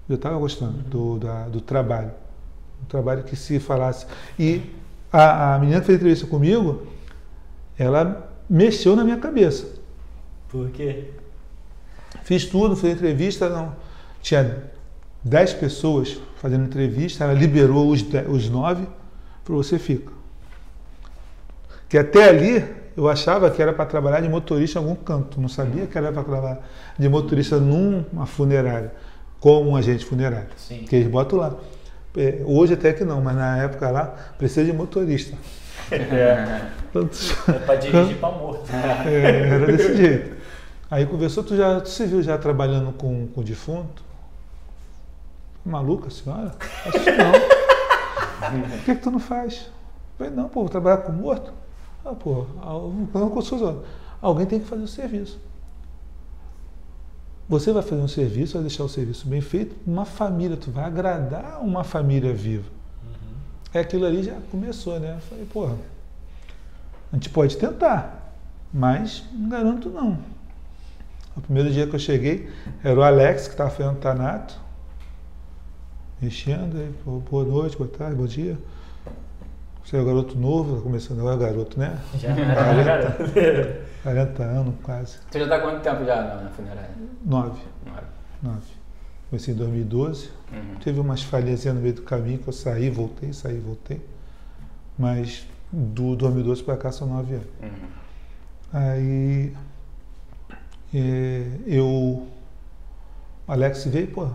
Eu estava gostando do, da- do trabalho. Um trabalho que se falasse. E a, a menina que fez entrevista comigo, ela mexeu na minha cabeça. Por quê? Fiz tudo, fiz entrevista, não. Tinha 10 pessoas fazendo entrevista, ela liberou os, os nove, falou, você fica. Que até ali eu achava que era para trabalhar de motorista em algum canto, não sabia que era para trabalhar de motorista numa funerária. como um agente funerário. Sim. Que eles botam lá. É, hoje até que não, mas na época lá precisa de motorista. É. É pra dirigir pra morto. É, era desse jeito. Aí conversou, tu já tu se viu já trabalhando com, com defunto? Maluca a senhora? Acho que não. Por que, que tu não faz? Falei, não, pô, vou trabalhar com morto? Ah, pô, não suas horas. Alguém tem que fazer o serviço. Você vai fazer um serviço, vai deixar o serviço bem feito, uma família, tu vai agradar uma família viva. É aquilo ali já começou, né? Eu falei, porra, a gente pode tentar, mas não garanto não. O primeiro dia que eu cheguei, era o Alex que estava fazendo tanato, mexendo, aí, boa noite, boa tarde, bom dia. Você é um garoto novo, tá começando agora garoto, né? Já era garoto. 40 anos quase. Tu já tá há quanto tempo já na, funerária? Nove. Nove. Nove. Comecei em 2012. Uhum. Teve umas falhazinhas no meio do caminho que eu saí, voltei, saí, voltei. Mas do 2012 para cá são nove anos. Uhum. Aí é, eu. Alex veio, pô,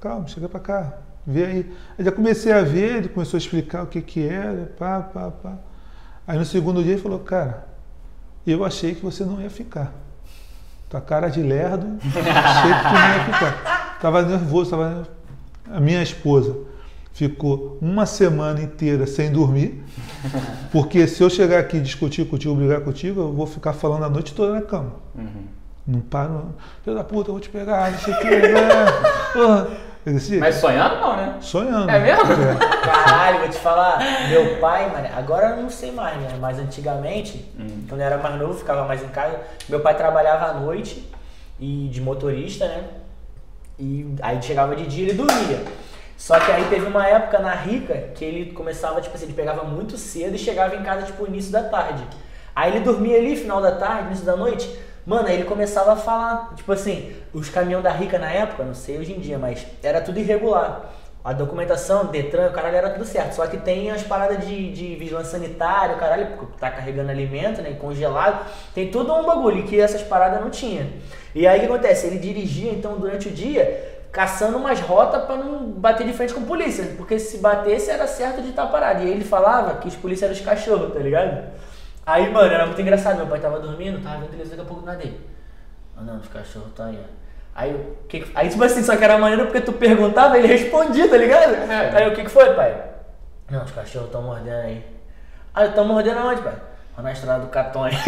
calmo, chega pra cá, vê aí. Aí já comecei a ver, ele começou a explicar o que que era, pá, pá, pá. Aí no segundo dia ele falou, cara, eu achei que você não ia ficar. Tua cara de lerdo, achei que tu não ia ficar. Tava nervoso, tava nervoso. A minha esposa ficou uma semana inteira sem dormir, porque se eu chegar aqui discutir contigo, brigar contigo, eu vou ficar falando a noite toda na cama. Uhum. Não paro. Filho da puta, eu vou te pegar, não sei o que. né? Desse. Mas sonhando não, né? Sonhando. É mesmo? É. Caralho, vou te falar, meu pai, mano, agora eu não sei mais, né? Mas antigamente, Hum. quando eu era mais novo, ficava mais em casa, meu pai trabalhava à noite e de motorista, né? E aí chegava de dia e ele dormia. Só que aí teve uma época na Rica que ele começava, tipo assim, ele pegava muito cedo e chegava em casa, tipo, início da tarde. Aí ele dormia ali, final da tarde, início da noite. Mano, aí ele começava a falar, tipo assim, os caminhões da Rica na época, não sei hoje em dia, mas era tudo irregular. A documentação, Detran, o caralho era tudo certo. Só que tem as paradas de, de vigilância sanitária, caralho, porque tá carregando alimento, né? Congelado. Tem tudo um bagulho que essas paradas não tinha. E aí o que acontece? Ele dirigia, então, durante o dia, caçando umas rotas pra não bater de frente com polícia. Porque se batesse era certo de estar parado. E aí ele falava que os polícias eram os cachorros, tá ligado? Aí, mano, era muito engraçado. Meu pai tava dormindo, tava vendo televisão, daqui a pouco nada dele. Ah, não, os cachorros estão aí, ó. Aí, o que que- aí, tipo assim, só que era maneiro porque tu perguntava, ele respondia, tá ligado? É. Aí, o que que foi, pai? Não, os cachorros estão mordendo aí. Aí, estão mordendo aonde, pai? Na estrada do Catonha.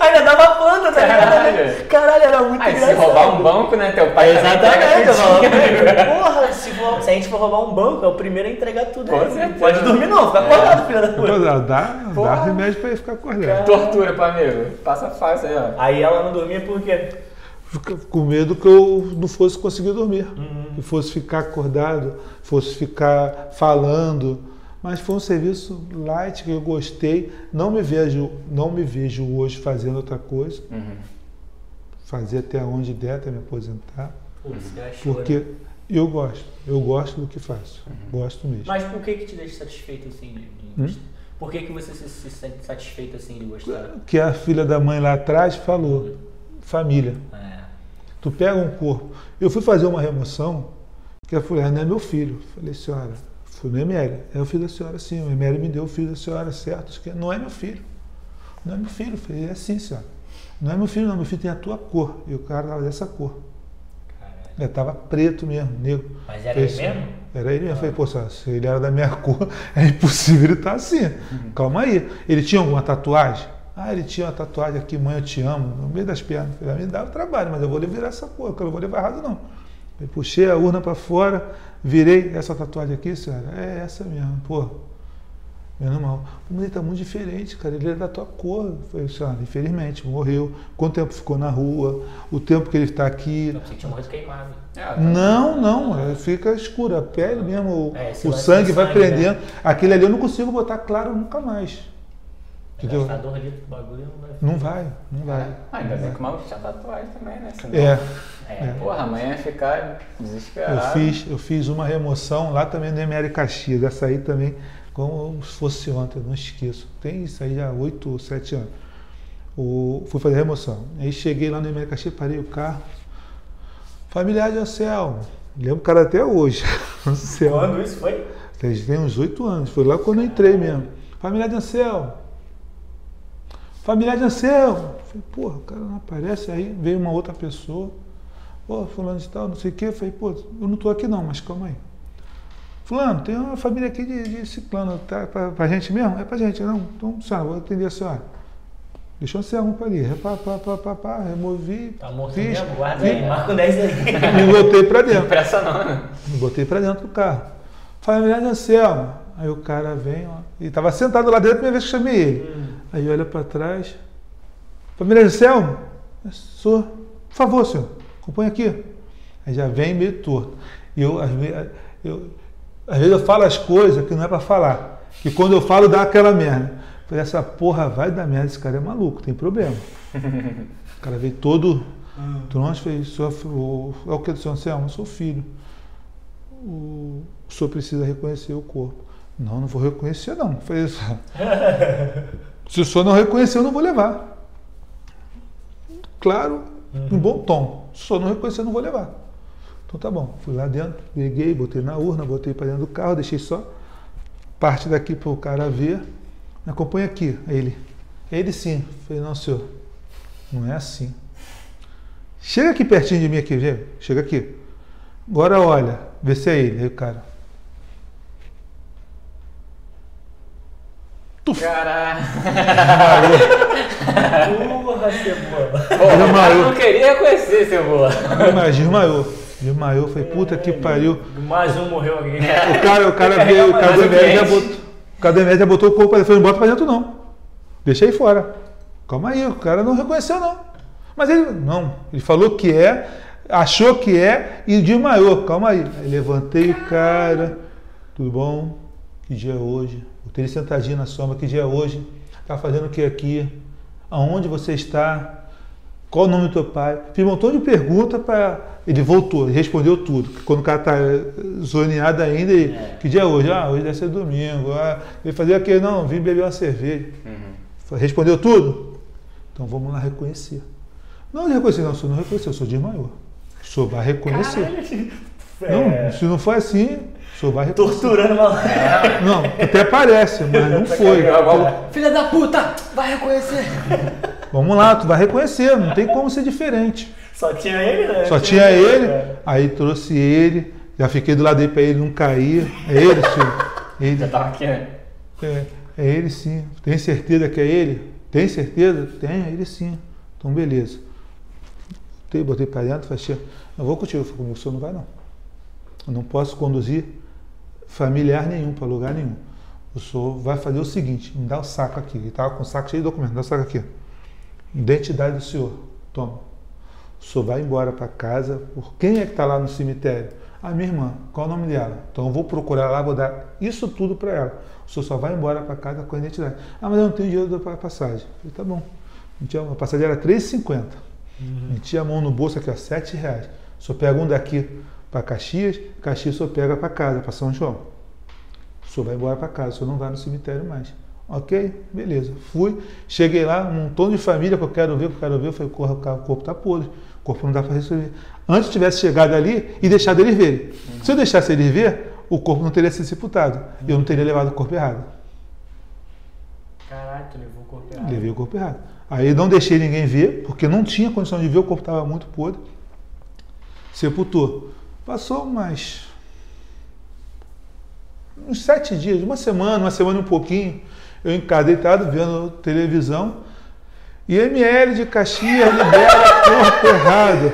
Ainda dava planta, tá ligado? Caralho. Era muito Aí se engraçado. roubar um banco, né? Teu pai Exatamente, eu porra, se, for- se a gente for roubar um banco, é o primeiro a entregar tudo. Com certeza. Pode dormir não, fica É. acordado, filho da puta. Dá, dá, Porra. dá remédio pra ele ficar acordado. Tortura pro amigo. Passa fácil aí, ó. Aí ela não dormia por quê? Com medo que eu não fosse conseguir dormir. Uhum. Que fosse ficar acordado, fosse ficar falando. Mas foi um serviço light que eu gostei. Não me vejo, não me vejo hoje fazendo outra coisa. Uhum. Fazer até onde der até me aposentar. Putz, eu acho, né? Porque eu gosto. Eu gosto do que faço. Uhum. Gosto mesmo. Mas por que que te deixa satisfeito assim de, Hum? gostar? Por que que você se, se sente satisfeito assim de gostar? Que a filha da mãe lá atrás falou. Família. É. Tu pega um corpo. Eu fui fazer uma remoção, que ela falou, ah, não é meu filho. Falei, senhora, fui no ML. É o filho da senhora, sim. O ML me deu o filho da senhora, certo? Não é meu filho. Não é meu filho. Falei, é sim, senhora. Não é meu filho, não. Meu filho tem a tua cor. E o cara tava dessa cor. Ele tava preto mesmo, negro. Mas era ele mesmo? Era ele mesmo. Falei, pô, senhora, se ele era da minha cor, é impossível ele estar assim. Calma aí. Ele tinha alguma tatuagem? Ah, ele tinha uma tatuagem aqui, mãe, eu te amo, no meio das pernas. Falei, vai me dar o trabalho, mas eu vou virar essa cor, que eu não vou levar errado, não. Aí puxei a urna para fora, virei essa tatuagem aqui, senhora. É essa mesmo, pô. Menos mal. Mas ele tá muito diferente, cara. Ele é da tua cor. Falei, senhora, infelizmente, morreu. Quanto tempo ficou na rua? O tempo que ele está aqui. Eu pensei que tinha morrido queimado. É, tá. Não, não, é, fica escura, a pele mesmo, o, É, o sangue vai sangue, né? prendendo. Aquele ali eu não consigo botar claro nunca mais. Entendeu? Gastador ali do bagulho não vai. Não vai, não vai. Ah, ainda bem que o maluco tinha tatuagem também, né? Senão, É, É, Porra, amanhã ia ficar eu desesperado. fiz, eu fiz uma remoção lá também no ML Caxias, essa aí também, como se fosse ontem, eu não esqueço. Tem isso aí há 8 ou 7 anos. O, fui fazer a remoção. Aí cheguei lá no ML Caxias, parei o carro. Familiar de Anselmo, Lembro o cara até hoje. Céu. Quando isso foi? Tem uns oito anos. Foi lá quando eu entrei mesmo. Familiar de Anselmo. Familiar de Anselmo. Falei, porra, o cara não aparece. Aí veio uma outra pessoa. Pô, fulano de tal, não sei o quê. Falei, pô, eu não tô aqui não, mas calma aí. Fulano, tem uma família aqui de, de ciclano, tá pra, pra gente mesmo? É pra gente, não. Então, senhora, vou atender a senhora. Deixa o Anselmo pra ali. Pá, pá, pá, pá, pá, removi. Tá morto fiz, mesmo? Guarda aí, marca um 10 aí. E voltei pra dentro. Pressa não, né? Me botei pra dentro do carro. Familiar de Anselmo. Aí o cara vem, ó. E tava sentado lá dentro a primeira vez que eu chamei ele. Aí olha pra trás. Família de Anselmo? Sou. Por favor, senhor. Acompanha aqui. Aí já vem meio torto. E eu, às vezes, eu, às vezes eu falo as coisas que não é pra falar. E quando eu falo, dá aquela merda. Falei, essa porra vai dar merda, esse cara é maluco, tem problema. O cara veio todo troncho, fez, senhor, o- é o que do senhor Anselmo? Eu sou filho. O, o senhor precisa reconhecer o corpo. Não, não vou reconhecer não. Falei, se o senhor não reconhecer, eu não vou levar. Claro, em bom tom. Se o senhor não reconhecer, eu não vou levar. Então tá bom. Fui lá dentro, peguei, botei na urna, botei para dentro do carro, deixei só parte daqui para o cara ver. Me acompanha aqui. Ele, ele sim. Falei, não, senhor, não é assim. Chega aqui pertinho de mim aqui, vê? Chega aqui. Agora olha, vê se é ele. Aí o cara. Caralho. Porra, cebola. Desmaiou. não queria reconhecer, seu boa. Mas desmaiou. Desmaiou. Falei, puta que pariu. Mais um morreu alguém. O cara, o cara veio, o cara do médico já botou. O cara do médico já botou o corpo ali. Falei, não bota pra dentro não. Deixa aí fora. Calma aí, o cara não reconheceu não. Mas ele, não, ele falou que é, achou que é e desmaiou. Calma aí. Aí levantei o cara. Tudo bom? Que dia é hoje? Botei ele sentadinho na sombra. Que dia é hoje? Tá fazendo o que aqui? Aonde você está? Qual o nome do teu pai? Fiz um montão de perguntas para. Ele voltou, ele respondeu tudo. Quando o cara tá eh, zoneado ainda, ele, É. que dia é hoje? Ah, hoje deve ser domingo. Ah, ele fazia aquele, não, vim beber uma cerveja. Uhum. Respondeu tudo? Então vamos lá reconhecer. Não, ele reconheceu, não, o senhor não reconheceu, o senhor desmaiou. O senhor vai reconhecer. Caralho. Não, É, se não for assim, o senhor vai reconhecer. torturando uma. Não, até parece, mas não foi. Filha da puta, vai reconhecer. Vamos lá, tu vai reconhecer, não tem como ser diferente. Só tinha ele, né? Só tinha ele, É. aí trouxe ele, já fiquei do lado dele para ele não cair. É ele, senhor. Ele, Já tava aqui, né? é, é ele sim. Tem certeza que é ele? Tem certeza? Tem, é ele sim. Então beleza. Botei, botei para dentro, falei, "Tia, eu vou contigo. Eu falei, o senhor não vai não. Eu não posso conduzir familiar nenhum para lugar nenhum. O senhor vai fazer o seguinte, me dá o saco aqui. Ele estava com o saco cheio de documentos, me dá o saco aqui. Identidade do senhor. Toma. O senhor vai embora para casa. Por quem é que está lá no cemitério? A minha irmã. Qual o nome dela? Então eu vou procurar lá, vou dar isso tudo para ela. O senhor só vai embora para casa com a identidade. Ah, mas eu não tenho dinheiro para passagem. Eu falei, tá bom. A passagem era R$ 3,50. Metia a mão no bolso aqui, ó, 7 reais. O senhor pega um daqui para Caxias, Caxias senhor pega para casa, para São João. O senhor vai embora para casa, o senhor não vai no cemitério mais. Ok? Beleza. Fui, cheguei lá, um montão de família que eu quero ver, que eu quero ver. Eu falei, "Corra, o corpo está podre, o corpo não dá para resolver. Antes tivesse chegado ali e deixado eles verem. Se eu deixasse eles ver, o corpo não teria sido sepultado. Eu não teria levado o corpo errado. Caralho, tu levou o corpo errado. Levei o corpo errado. Aí não deixei ninguém ver, porque não tinha condição de ver, o corpo estava muito podre. Sepultou. Passou mais uns sete dias, uma semana, uma semana e um pouquinho, eu em casa deitado vendo televisão. E ML de Caxias libera corpo errado.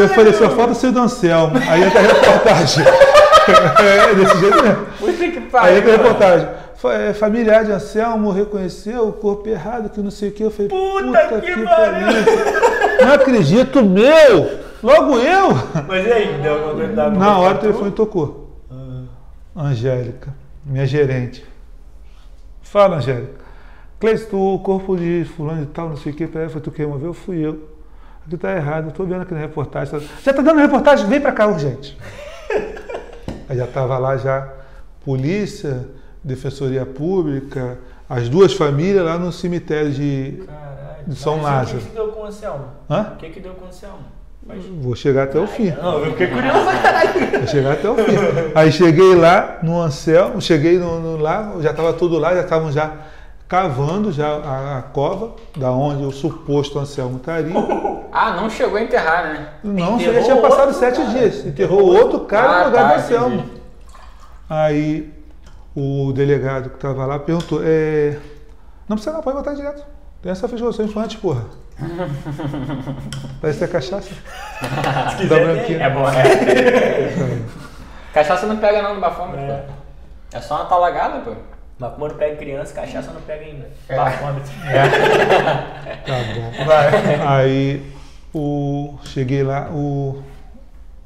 Eu falei, só falta ser do Anselmo. Aí entra a reportagem. é, desse jeito mesmo. Puta que Aí pariu. entra a reportagem. É, Familiar de Anselmo reconheceu o corpo errado, que não sei o que. Eu falei, Puta que pariu." Não acredito, meu! Logo eu! Mas e aí, deu alguma coisa da Na hora o telefone tocou. Angélica, minha gerente. Fala, Angélica. Cleiton, tu- o corpo de fulano e tal, não sei o que, foi tu que removeu, fui eu. Aqui tá errado, eu tô vendo aqui na reportagem. Já tá dando reportagem? Vem pra cá, urgente. Aí já tava lá já polícia, defensoria pública, as duas famílias lá no cemitério de, Caralho. de São Lázaro. O que que deu com o Anselmo? Hã? O que que deu com o Anselmo? Vou chegar até o fim. Não, eu fiquei curioso. Vou chegar até o fim. Aí cheguei lá no Anselmo, cheguei no, no lá, já estava tudo lá, já estavam já cavando já a, a cova, da onde o suposto Anselmo estaria. Ah, não chegou a enterrar, né? Não, Enterrou já tinha passado sete cara. dias. Enterrou outro cara Ah, no lugar tá, do Anselmo. entendi. Aí o delegado que estava lá perguntou, é, não precisa não, pode botar direto. Tem essa fiscalização infante, porra. Parece ter cachaça. Se quiser, tem. É bom, é. Cachaça não pega não no bafômetro, É. pô. É só uma talagada, pô. Macumba não pega criança, cachaça não pega ainda. É. Bafômetro. Tá bom. Aí o, cheguei lá, o,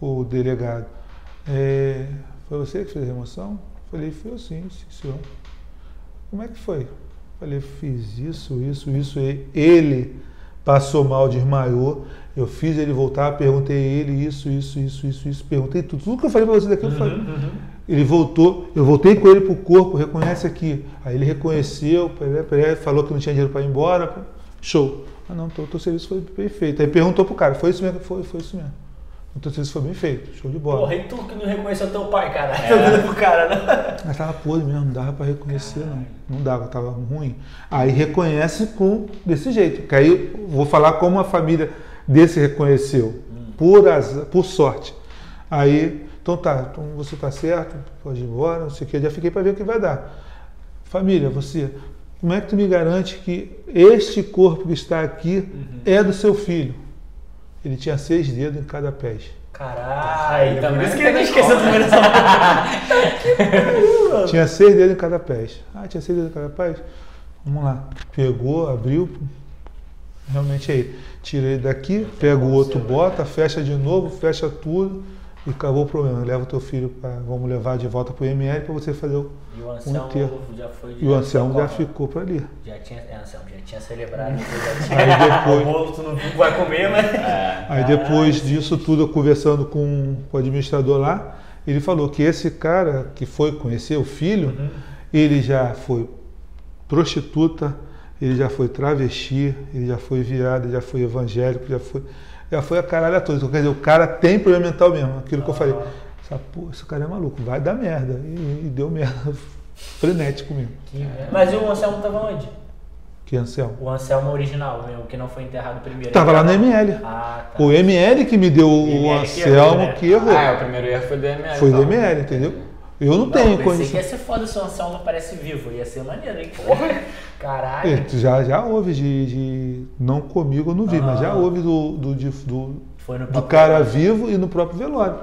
o delegado, é, foi você que fez a remoção? Falei, foi eu sim, sim, senhor. Como é que foi? Falei, fiz isso, isso, isso. Ele passou mal, desmaiou. Eu fiz ele voltar, perguntei a ele isso, isso, isso, isso, isso. Perguntei tudo. Tudo que eu falei pra você daqui, eu falei. Ele voltou, eu voltei com ele pro corpo, reconhece aqui. Aí ele reconheceu, falou que não tinha dinheiro para ir embora. Show. Ah não, o teu serviço foi bem feito. Aí perguntou pro cara, foi isso mesmo? Foi, foi isso mesmo. Teu serviço foi bem feito, show de bola. Porra, e tu que não reconheceu teu pai, cara? Dando pro cara, né? Mas tava podre mesmo, não dava para reconhecer, não. Não dava, tava ruim. Aí reconhece com desse jeito. Que aí vou falar como a família desse reconheceu. Por, azar, por sorte. Aí, então tá, então você tá certo, pode ir embora, não sei o que. Eu já fiquei para ver o que vai dar. Família, você, como é que tu me garante que este corpo que está aqui é do seu filho? Ele tinha seis dedos em cada pé. Caralho, também por isso que não ele não esqueceu dessa Tinha seis dedos em cada pé. Ah, tinha seis dedos em cada pé? Vamos lá. Pegou, abriu. Realmente é ele. Tira ele daqui, pega o outro, bota, fecha de novo, fecha tudo e acabou o problema. Leva o teu filho para. Vamos levar de volta para o ML para você fazer o. E o Anselmo enterro. já foi E o Anselmo já ficou para ali. Já tinha, é, Anselmo, já tinha celebrado, já tinha. Aí depois- O bolo tu não vai comer, mas. É. Aí depois disso tudo, eu conversando com, com o administrador lá, ele falou que esse cara que foi conhecer o filho, ele já foi prostituta, ele já foi travesti, ele já foi viado, ele já foi evangélico, já foi, já foi a caralho toda. Então, quer dizer, o cara tem problema mental mesmo, aquilo que eu falei. Essa, porra, esse cara é maluco, vai dar merda. E, e deu merda frenético mesmo. Mas e o Anselmo tava onde? Que Anselmo. O Anselmo original, mesmo, que não foi enterrado primeiro. Tava lá no ML. Ah, tá. O ML que me deu o ML que errou, Anselmo né? que errou. Ah, é, o primeiro erro foi do ML. Foi do então. ML, entendeu? Eu não, Não, tenho pensei que condição. ia ser foda se o Anselmo aparece vivo. Ia ser maneiro, hein? Porra. Caralho. É, já, já houve de, de- Não comigo, eu não vi, mas já Ah. houve do, do, de- do, Foi no do cara vivo e no próprio velório.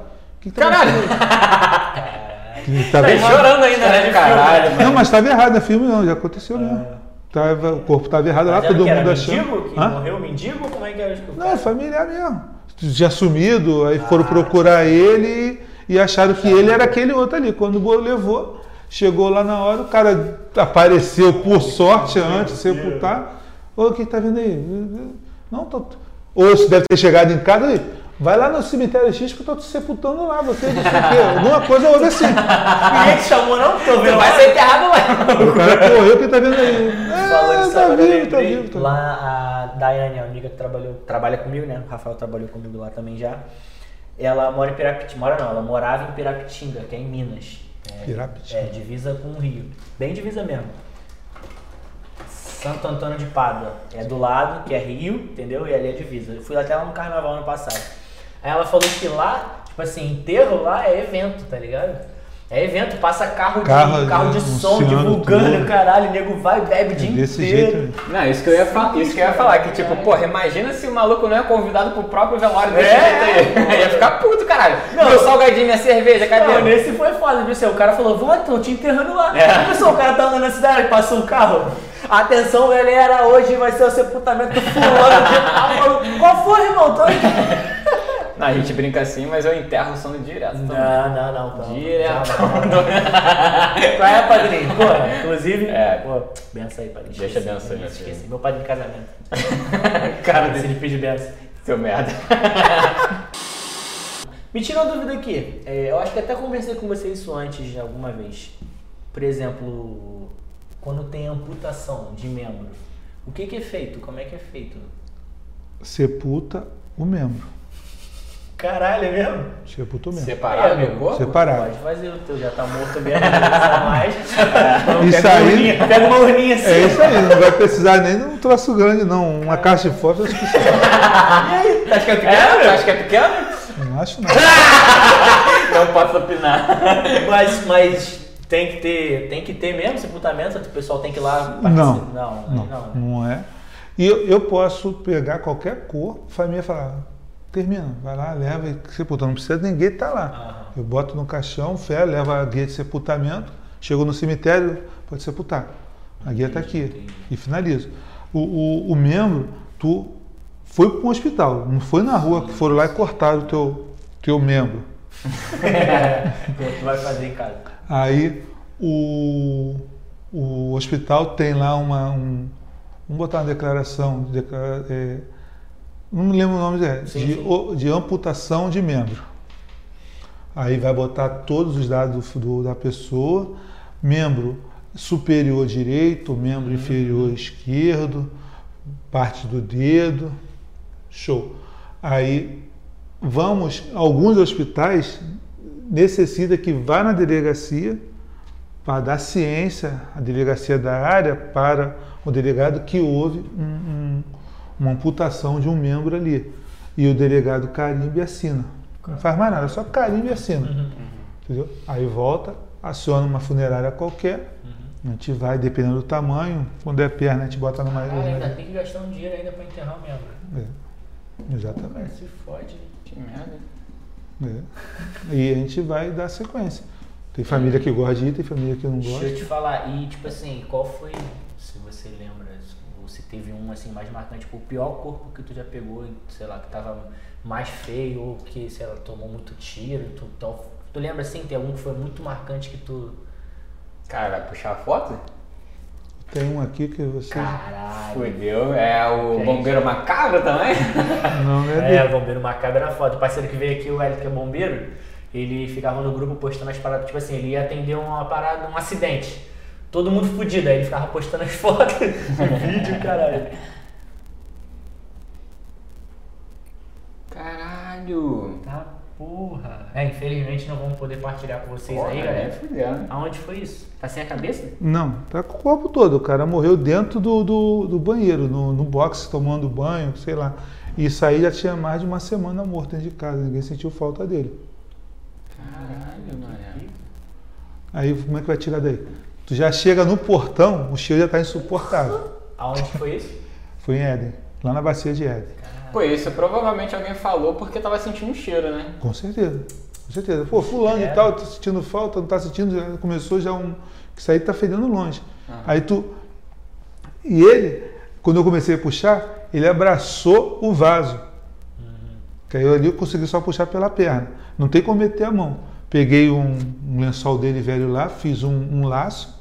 Que que tá Caralho! Que tava Tá errado. chorando ainda, né? de Caralho, Não, mano. mas estava errado, no filme não, já aconteceu mesmo. Tava, o corpo estava errado lá, Mas era todo mundo achando. mendigo? Que Hã? morreu mendigo? Como é que era? Não, é familiar mesmo. Tinha sumido, aí foram procurar ele e acharam que ele era aquele outro ali. Quando o bolo levou, chegou lá na hora, o cara apareceu por sorte antes de sepultar. Ô, quem tá vendo aí? Não, tô. Ou se deve ter chegado em casa aí. Vai lá no cemitério X que eu tô te sepultando lá, você não sei o quê. Alguma coisa houve assim. Ninguém te chamou, não? Tô vendo Vai ser enterrado lá. O cara correu, quem tá vendo aí? Falou É, isso tá eu vivo, tá vivo. Tá Lá a Daiane, a amiga que trabalhou, trabalha comigo, né? O Rafael trabalhou comigo lá também já. Ela mora em Pirapitinga. Mora não, ela morava em Pirapitinga, que é em Minas. É, Pirapitinga. É, divisa com o Rio. Bem divisa mesmo. Santo Antônio de Pádua. É do lado, que é Rio, entendeu? E ali é divisa. Eu fui até lá no carnaval ano passado. Aí ela falou que lá, tipo assim, enterro lá é evento, tá ligado? É evento, passa carro, Carro, de, carro de som, divulgando, tudo. caralho, o nego vai, bebe o É dia desse inteiro. jeito. mesmo. Não, isso que eu ia, fa isso que eu ia falar, que tipo, porra, imagina se o maluco não é convidado pro próprio velório desse É. jeito aí. ia ficar puto, caralho. Não. Meu salgadinho, minha cerveja, cadê? Não, nesse foi foda, viu? O cara falou, vó, tô te enterrando lá. É. Pessoal, o cara tá andando na cidade, passou um carro. Atenção, galera, hoje vai ser o sepultamento do fulano Qual foi, irmão? Tô aqui. A gente brinca assim, mas eu enterro o sono direto também. Não, não, não. não. Direto. Qual é, padrinho? Pô, inclusive, É. pô, benção aí, padrinho. Deixa benção aí, meu Esqueci, meu padrinho de casamento. Cara Se dele, ele pedir benção. seu merda. Me tira uma dúvida aqui. É, eu acho que até conversei com você isso antes de alguma vez. Por exemplo, quando tem amputação de membro, o que, que é feito? Como é que é feito? Sepulta o membro. Caralho, é mesmo? Sepultou mesmo. Separado É, do corpo? Separado. Pode fazer o teu, já tá morto mesmo, não precisa mais. Então, Isso pega uma aí- urninha- Pega uma urninha assim. É isso aí, não vai precisar nem de um troço grande, não. Uma caixa de eu acho que isso- Acho que é É, pequeno, tu acha que é pequeno? não acho não. Não posso opinar. Mas, mas tem que ter, tem que ter mesmo sepultamento, o pessoal tem que ir lá Não, participar. Não, não, não. não é. E eu, eu posso pegar qualquer cor, a família falar, termina, vai lá, leva e sepulta. Não precisa ninguém estar lá. Aham. Eu boto no caixão, fé, leva a guia de sepultamento, chego no cemitério, pode sepultar. A guia está aqui. E finalizo. O, o, o membro, tu foi para um hospital, não foi na rua que foram lá e cortaram o teu, teu membro. tu vai fazer em casa. Aí o, o hospital tem lá uma. Um, vamos botar uma declaração. declara- é, não me lembro o nome Sim, de, de amputação de membro. Aí vai botar todos os dados do- da pessoa, membro superior direito, membro inferior esquerdo, parte do dedo, show. Aí vamos, alguns hospitais necessita que vá na delegacia para dar ciência, a delegacia da área, para o delegado que houve um- um- uma amputação de um membro ali. E o delegado carimba e assina. Não faz mais nada, só carimba e assina. Uhum. Entendeu? Aí volta, aciona uma funerária qualquer, Uhum. a gente vai, dependendo do tamanho, quando é perna, a gente bota numa. Caralho, ainda tem que gastar um dinheiro ainda pra enterrar o membro. É, exatamente. Se fode. Que merda. É. E a gente vai dar sequência. Tem família que gosta de ir, tem família que não Deixa gosta. eu te falar, e tipo assim, qual foi, se você lembra, teve um assim mais marcante, tipo, o pior corpo que tu já pegou, sei lá, que tava mais feio, ou que, sei lá, tomou muito tiro, tu, tal. tu lembra assim, tem algum que foi muito marcante que tu. Cara, vai puxar a foto? Tem um aqui que você. Caralho. Fudeu. É o bombeiro macabro também? Não, não é É, dele. bombeiro macabro era foda. O parceiro que veio aqui, o Hélio, que é bombeiro, ele ficava no grupo postando as paradas, tipo assim, ele ia atender uma parada, um acidente. Todo mundo fudido, aí ele ficava postando as fotos de vídeo, caralho. Caralho. Tá porra. É, infelizmente não vamos poder partilhar com vocês Porra, aí, é galera. fudendo. Aonde foi isso? Tá sem a cabeça? Não, tá com o corpo todo. O cara morreu dentro do, do, do banheiro, no, no box, tomando banho, sei lá. Isso aí já tinha mais de uma semana morto dentro de casa, ninguém sentiu falta dele. Caralho, mané. Aí como é que vai tirar daí? Tu já chega no portão, o cheiro já tá insuportável. Aonde foi isso? Foi em Éden, lá na bacia de Éden. Pô, isso provavelmente alguém falou porque tava sentindo um cheiro, né? Com certeza. Com certeza. Pô, fulano É. e tal, tá sentindo falta, não tá sentindo, já começou já um. Isso aí tá fedendo longe. Aham. Aí tu. E ele, quando eu comecei a puxar, ele abraçou o vaso. Que aí eu ali eu consegui só puxar pela perna. Não tem como meter a mão. Peguei um, um lençol dele velho lá, fiz um, um laço.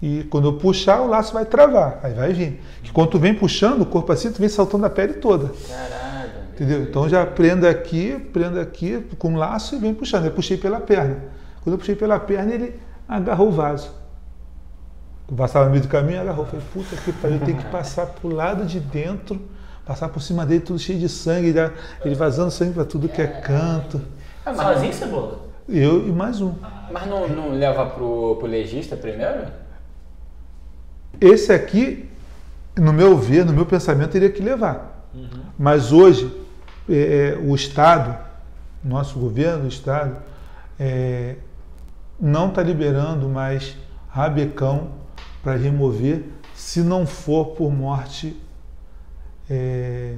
E quando eu puxar, o laço vai travar. Aí vai vir. Que quando tu vem puxando o corpo assim, tu vem saltando a pele toda. Caralho. Entendeu? Então já prenda aqui, prenda aqui com um laço e vem puxando. Eu puxei pela perna. Quando eu puxei pela perna, ele agarrou o vaso. Eu passava no meio do caminho, agarrou. Eu falei, puta que pariu, eu tenho que passar pro lado de dentro, passar por cima dele, tudo cheio de sangue, ele vazando sangue para tudo que é canto. Ah, mas, Sozinho, Cebola? Eu e mais um. mas não, não leva pro, pro legista primeiro? Esse aqui, no meu ver, no meu pensamento, teria que levar. Uhum. Mas hoje, é, é, o Estado, nosso governo, o Estado, é, não está liberando mais rabecão para remover se não for por morte é,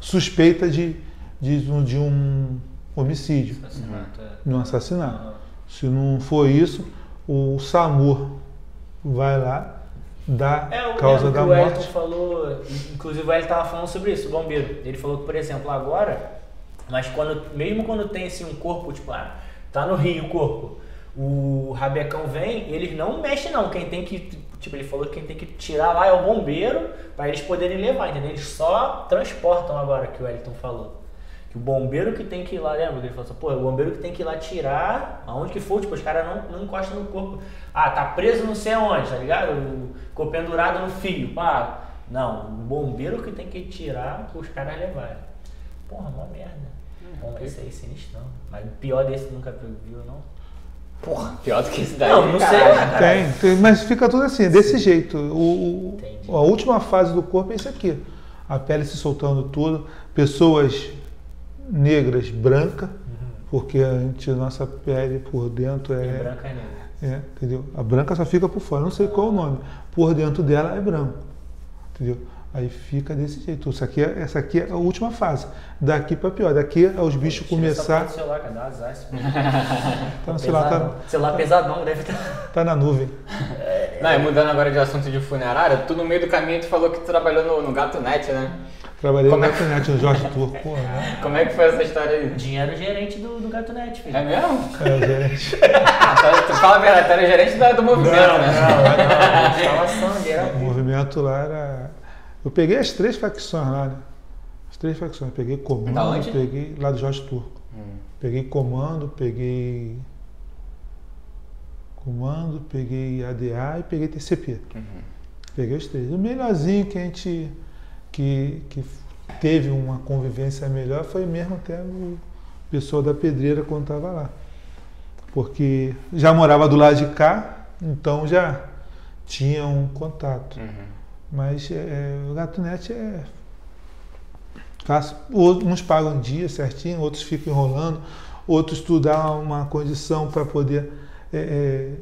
suspeita de, de, um- de um homicídio, Assassinato, é. de um assassinato. Ah, Se não for isso, o SAMUR vai lá, dá É, causa da que o morte. falou, inclusive o Wellington estava falando sobre isso, o bombeiro. Ele falou que, por exemplo, agora, mas quando, mesmo quando tem assim, um corpo, tipo, ah, tá no rio o corpo, o rabecão vem, eles não mexem não, quem tem que, tipo, ele falou que quem tem que tirar lá é o bombeiro, para eles poderem levar, entendeu? Eles só transportam agora, que o Wellington falou. Que o bombeiro que tem que ir lá, lembra? Ele falou assim, pô, o bombeiro que tem que ir lá tirar, aonde que for, tipo, os caras não, não encostam no corpo. Ah, tá preso não sei aonde, tá ligado? Ficou pendurado no fio, pá. Não, o bombeiro que tem que tirar os caras levarem. Porra, uma merda. Bom, esse aí sinistro, não. Mas pior desse nunca viu, não? Porra, pior do que esse daí. Não, não sei, caralho. né? Tem, tem, mas fica tudo assim, desse jeito. O, o- a última fase do corpo é isso aqui. A pele se soltando tudo. Pessoas negras, branca, porque a gente, nossa pele por dentro E é, branca é negra. é, entendeu? A branca só fica por fora, não sei qual o nome. Por dentro dela é branco, entendeu? Aí fica desse jeito. Isso aqui é, essa aqui é a última fase. Daqui para pior. Daqui é os bichos começar. porra do celular, cara, dá azar esse Tá no celular, pesadão. tá, Celular pesadão, deve estar. tá na nuvem. Não, e mudando agora de assunto de funerária, tu no meio do caminho tu falou que tu trabalhou no, no Gato Net, né? Trabalhei Como na é- internet, no Jorge Turco. Porra, né? Como é que foi essa história aí? Dinheiro gerente do, do Gato Net, filho. É mesmo? É, gente. Ah, tu, tu fala a verdade, tu era gerente da- do movimento, né? não, instalação, dinheiro. O movimento lá era. Eu peguei as três facções lá, né? As três facções. Peguei Da comando, onde? peguei lá do Jorge Turco. Hum. Peguei comando, peguei. Comando, peguei ADA e peguei TCP. Uhum. Peguei os três. O melhorzinho que a gente. Que, que teve uma convivência melhor foi mesmo até o pessoal da pedreira quando estava lá. Porque já morava do lado de cá, então já tinha um contato. Uhum. Mas é, o GatoNet é fácil. Uns pagam um dia certinho, outros ficam enrolando, outros tu dá uma condição para poder é, é,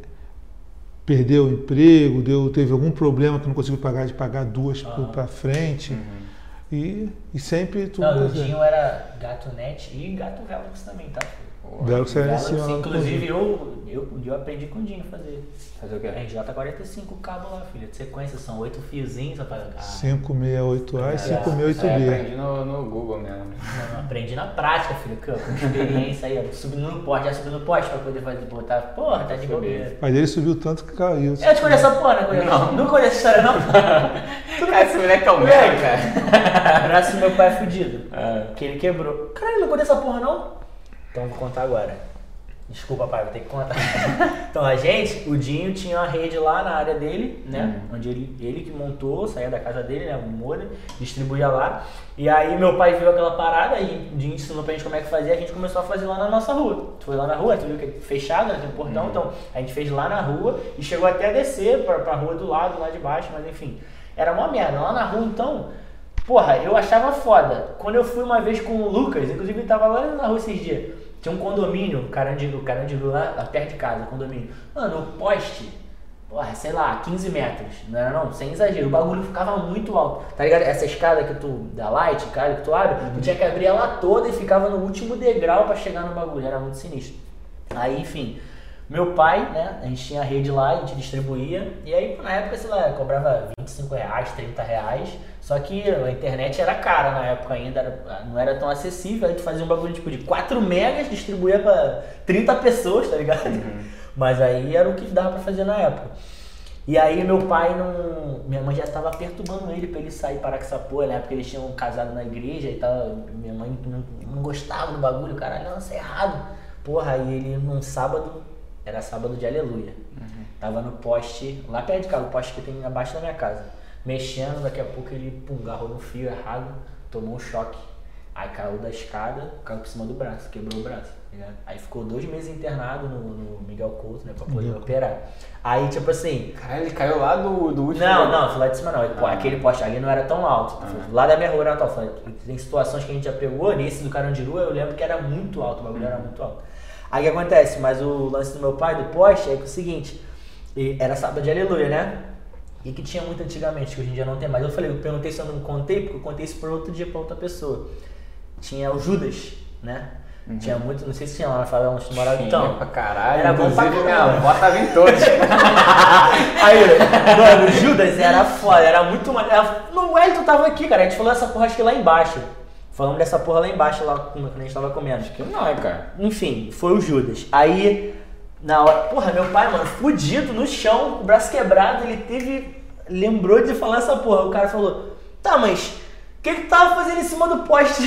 perder o emprego, deu, teve algum problema que não conseguiu pagar de pagar duas Aham. para frente. Uhum. E, e sempre tu. Não, o Dinho era Gato Net e Gato Velox também, tá? Belo assim, ó, inclusive eu, eu, eu aprendi com o Dinho a fazer. Fazer o quê? RJ45 o cabo lá, filho. De sequência, são oito fiozinhos só pra. Ah, 568A e É, 568B. É, aprendi no, no Google mesmo. Não, não, aprendi na prática, filho, que, com experiência aí, ó, subindo no poste, já subindo no poste pra poder fazer, botar, porra, tá de bobeira. Mas ele subiu tanto que caiu. Eu te conheço essa porra, né? Conheço. Não. Não conheço essa história, não? Cara, esse moleque é o merda, cara. Abraço do meu pai fudido, É. que ele quebrou. Caralho, não conheço essa porra, não? Então vou contar agora. Desculpa, pai, vou ter que contar. então, a gente, o Dinho tinha uma rede lá na área dele, né? Onde ele, ele que montou, saía da casa dele, né? O Moura, distribuía lá. E aí meu pai viu aquela parada e o Dinho ensinou pra gente como é que fazia, a gente começou a fazer lá na nossa rua. Foi lá na rua, tu viu que é fechado, né? Tem um portão, então a gente fez lá na rua e chegou até a descer pra, pra rua do lado, lá de baixo, mas enfim. Era uma merda. Lá na rua, então, Porra, eu achava foda. Quando eu fui uma vez com o Lucas, inclusive ele tava lá na rua esses dias. Tinha um condomínio, Carandiru, Carandiru lá, lá perto de casa, condomínio. Mano, o poste, porra, sei lá, 15 metros. Não era não? Sem exagero. O bagulho ficava muito alto. Tá ligado? Essa escada que tu, da light, cara, que tu abre, tu tinha que abrir ela toda e ficava no último degrau pra chegar no bagulho. Era muito sinistro. Aí, enfim, meu pai, né, a gente tinha a rede lá, a gente distribuía, e aí na época, sei lá, cobrava 25 reais, 30 reais, só que a internet era cara na época ainda, era- não era tão acessível, a gente fazia um bagulho tipo de 4 megas, distribuía pra 30 pessoas, tá ligado? Mas aí era o que dava pra fazer na época. E aí meu pai não. Minha mãe já estava perturbando ele pra ele sair para com essa porra, na época eles tinham casado na igreja e tal. Minha mãe não, não gostava do bagulho, caralho, não, isso é errado. Porra, aí ele num sábado, era sábado de aleluia. Tava no poste, lá perto de casa, o poste que tem abaixo da minha casa. Mexendo, daqui a pouco ele pum, agarrou no fio errado, tomou um choque. Aí caiu da escada, caiu por cima do braço, quebrou o braço. tá? Aí ficou dois meses internado no, no Miguel Couto, né, pra poder Miguel operar. Aí, tipo assim, Caralho, ele caiu lá do, do último. não, não, falar de cima não. Ah. Aquele poste ali não era tão alto. Lá da minha rua era tão alto. Tem situações que a gente já pegou, nesse do Carandiru eu lembro que era muito alto, o bagulho era muito alto. Aí o que acontece? Mas o lance do meu pai, do poste, é que é o seguinte, era sábado de aleluia, né? E que tinha muito antigamente, que hoje em dia não tem mais. Eu falei, eu perguntei se eu não contei, porque eu contei isso por outro dia pra outra pessoa. Tinha o Judas, né? Tinha muito, não sei se tinha lá na favela onde tu morava, então. pra caralho. Era bom pra Inclusive, minha caralho. avó tava em todos. Aí, mano, o Judas era foda, era muito mais. No Wellington tava aqui, cara. A gente falou essa porra acho que lá embaixo. Falamos dessa porra lá embaixo, lá quando a gente tava comendo. que não, é, cara. Enfim, foi o Judas. Aí, na hora. Porra, meu pai, mano, fudido no chão, com o braço quebrado, ele teve. Lembrou de falar essa porra. O cara falou: Tá, mas. O que que tava fazendo em cima do poste?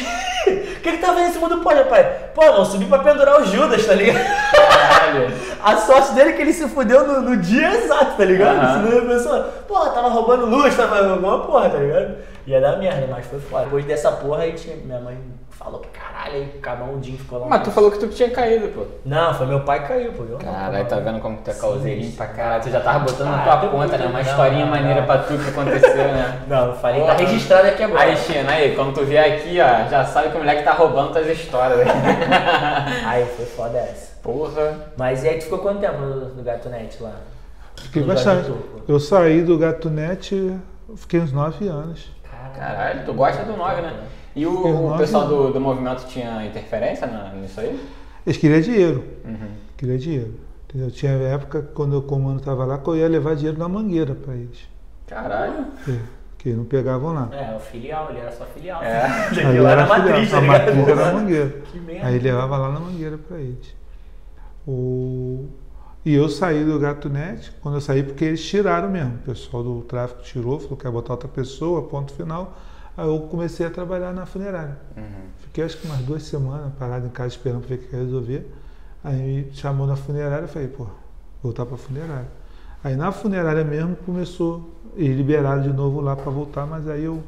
O que que tava fazendo em cima do poste, pai? Pô, mano, subi pra pendurar o Judas, tá ligado? Caralho. A sorte dele é que ele se fudeu no, no dia exato, tá ligado? Aham. Senão a pessoa, porra, tava roubando luz, tava alguma porra, tá ligado? Ia dar merda, mas foi foda. Depois dessa porra, a gente, minha mãe falou pra caralho. Aí acabou o Dinho ficou lá. Mas tu falou que tu tinha caído, pô. Não, foi meu pai que caiu, pô. Eu Caralho, tá vendo como tu é causeirinho pra caralho? Tu já tava botando na Ah, tua tem conta, né? Uma não, historinha não, maneira não. pra tu que aconteceu, né? Não, eu falei, tá registrado aqui agora. Aí, China, aí, quando tu vier aqui, ó, já sabe que o moleque tá roubando tuas histórias. Aí foi foda essa. Porra. Mas e aí tu ficou quanto tempo no, no Gatonete lá? Fiquei No bastante. Eu saí do Gatunete, fiquei uns 9 anos. Caralho, tu gosta do 9, né? E o, Eu o pessoal do, do movimento tinha interferência na- nisso aí? Eles queriam dinheiro. Uhum. Queria dinheiro. Entendeu? Tinha época, quando o comando estava lá, que eu ia levar dinheiro na mangueira para eles. Caralho. Que, que não pegavam lá. É, o filial, ele era só filial. É. Ele era na matriz, filial. tá a ligado? matriz era na mangueira. Que merda. Aí levava lá na mangueira para eles. O... E eu saí do Gatunete, quando eu saí, porque eles tiraram mesmo. O pessoal do tráfico tirou, falou que ia botar outra pessoa, ponto final. Aí eu comecei a trabalhar na funerária. Uhum. Fiquei acho que umas duas semanas parado em casa esperando para ver o que ia resolver. Aí me chamou na funerária e falei, pô, voltar para funerária. Aí na funerária mesmo começou, eles liberaram de novo lá para voltar, mas aí eu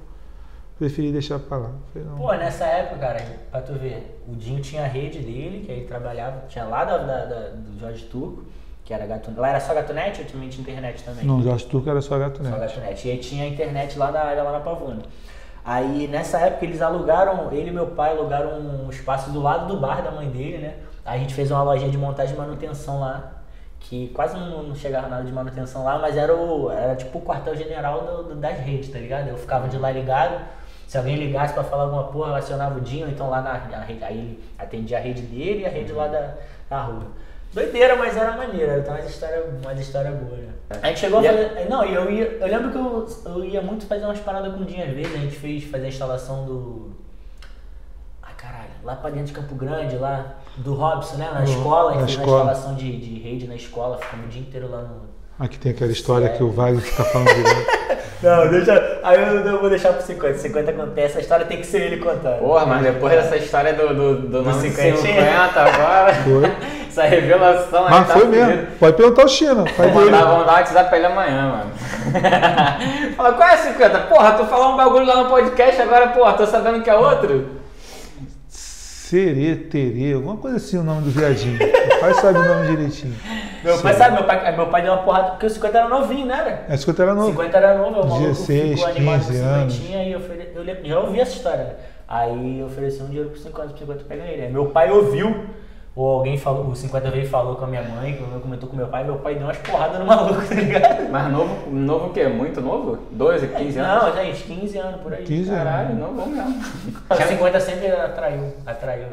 preferi deixar para lá. Falei. Pô, nessa época, cara, pra tu ver, o Dinho tinha a rede dele, que aí trabalhava, tinha lá da, da- da- do Jorge Turco, que era Gatunete. Lá era só Gatunete ou também tinha internet também? Não, Jorge Turco era só Só Gatunete. Gatunete. E aí tinha a internet lá na área, lá na Pavuna. Aí nessa época eles alugaram, ele e meu pai alugaram um espaço do lado do bar da mãe dele, né? Aí a gente fez uma lojinha de montagem e manutenção lá, que quase não, não chegava nada de manutenção lá, mas era, o, era tipo o quartel-general das redes, tá ligado? Eu ficava de lá ligado, se alguém ligasse pra falar alguma porra, eu acionava o Dinho, então lá na, rede, aí atendia a rede dele e a rede lá da, da rua. Doideira, mas era maneira, então umas histórias umas história boas, né? A gente chegou a E a- fazer. Não, e eu ia. Eu lembro que eu, eu ia muito fazer umas paradas com o Dinho às vezes, a gente fez fazer a instalação do. Ai caralho, lá pra dentro de Campo Grande, lá do Robson, né? Na No- escola, a na gente fez escola. uma instalação de, de rede na escola, ficamos o dia inteiro lá no. Aqui tem aquela história que o Wagner fica falando direto. Não, deixa. Aí eu, eu vou deixar pro 50. 50 acontece, essa história tem que ser ele contando. Porra, mas depois dessa história do, do, do, nome 50. 50 agora, Foi. essa revelação aí Mas tá foi mesmo. Pode perguntar ao China. Pai Vamos mandar, vamos dar um WhatsApp pra ele amanhã, mano. Fala, qual é 50? Porra, tu falou um bagulho lá no podcast, agora, porra, tô sabendo que é outro? Serê, Terê, alguma coisa assim o nome do viadinho. O pai sabe o nome direitinho. Meu pai Sim. sabe, meu pai, meu pai deu uma porrada porque o 50 era novinho, né? Era? É 50 era novo. 50 era novo, o maluco 16, ficou animado com 15 anos. 50 e eu, ofere... eu já ouvi essa história. né? Aí eu ofereci um dinheiro por 50, por 50 pegar ele. Aí meu pai ouviu, ou alguém falou, o 50 veio e falou com a minha mãe, que comentou com meu pai, meu pai deu umas porradas no maluco, tá ligado? Mas novo, novo o quê? Muito novo? 12, 15 anos? Não, gente, 15 anos por aí. 15 anos. Caralho, novo mesmo. O 50 sempre atraiu, atraiu.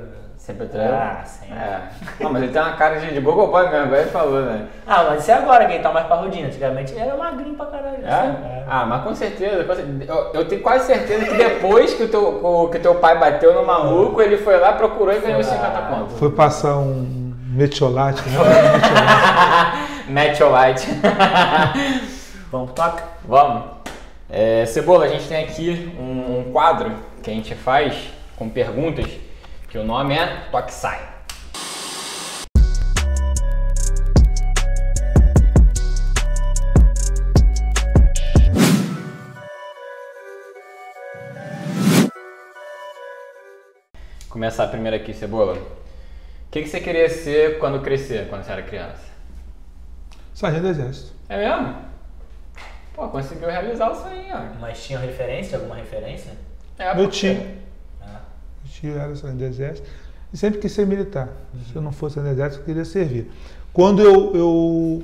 Sempre traiu? Ah, sempre. É. Não, mas ele tem uma cara de, de Google Boy mesmo, agora ele falou, né? Ah, mas isso é agora que ele tá mais parrudinho. Antigamente ele era magrinho pra caralho. É? assim. Ah, mas com certeza. com certeza. Eu, eu tenho quase certeza que depois que o teu, o- que teu pai bateu no maluco, ele foi lá, procurou e ganhou os 50 contos. Foi passar um metiolate, né? Meteorite. Vamos pro toque? Vamos. É, Cebola, a gente tem aqui um, um quadro que a gente faz com perguntas, que o nome é Toque Sai. Começar primeiro aqui, Cebola. O que, que você queria ser quando crescer, quando você era criança? Sargento do Exército. É mesmo? Pô, conseguiu realizar o sonho, ó. Mas tinha referência, alguma referência? É, Meu porque- tio. Tio era sargento do Exército. E sempre quis ser militar. Se eu não fosse do Exército, eu queria servir. Quando eu, eu,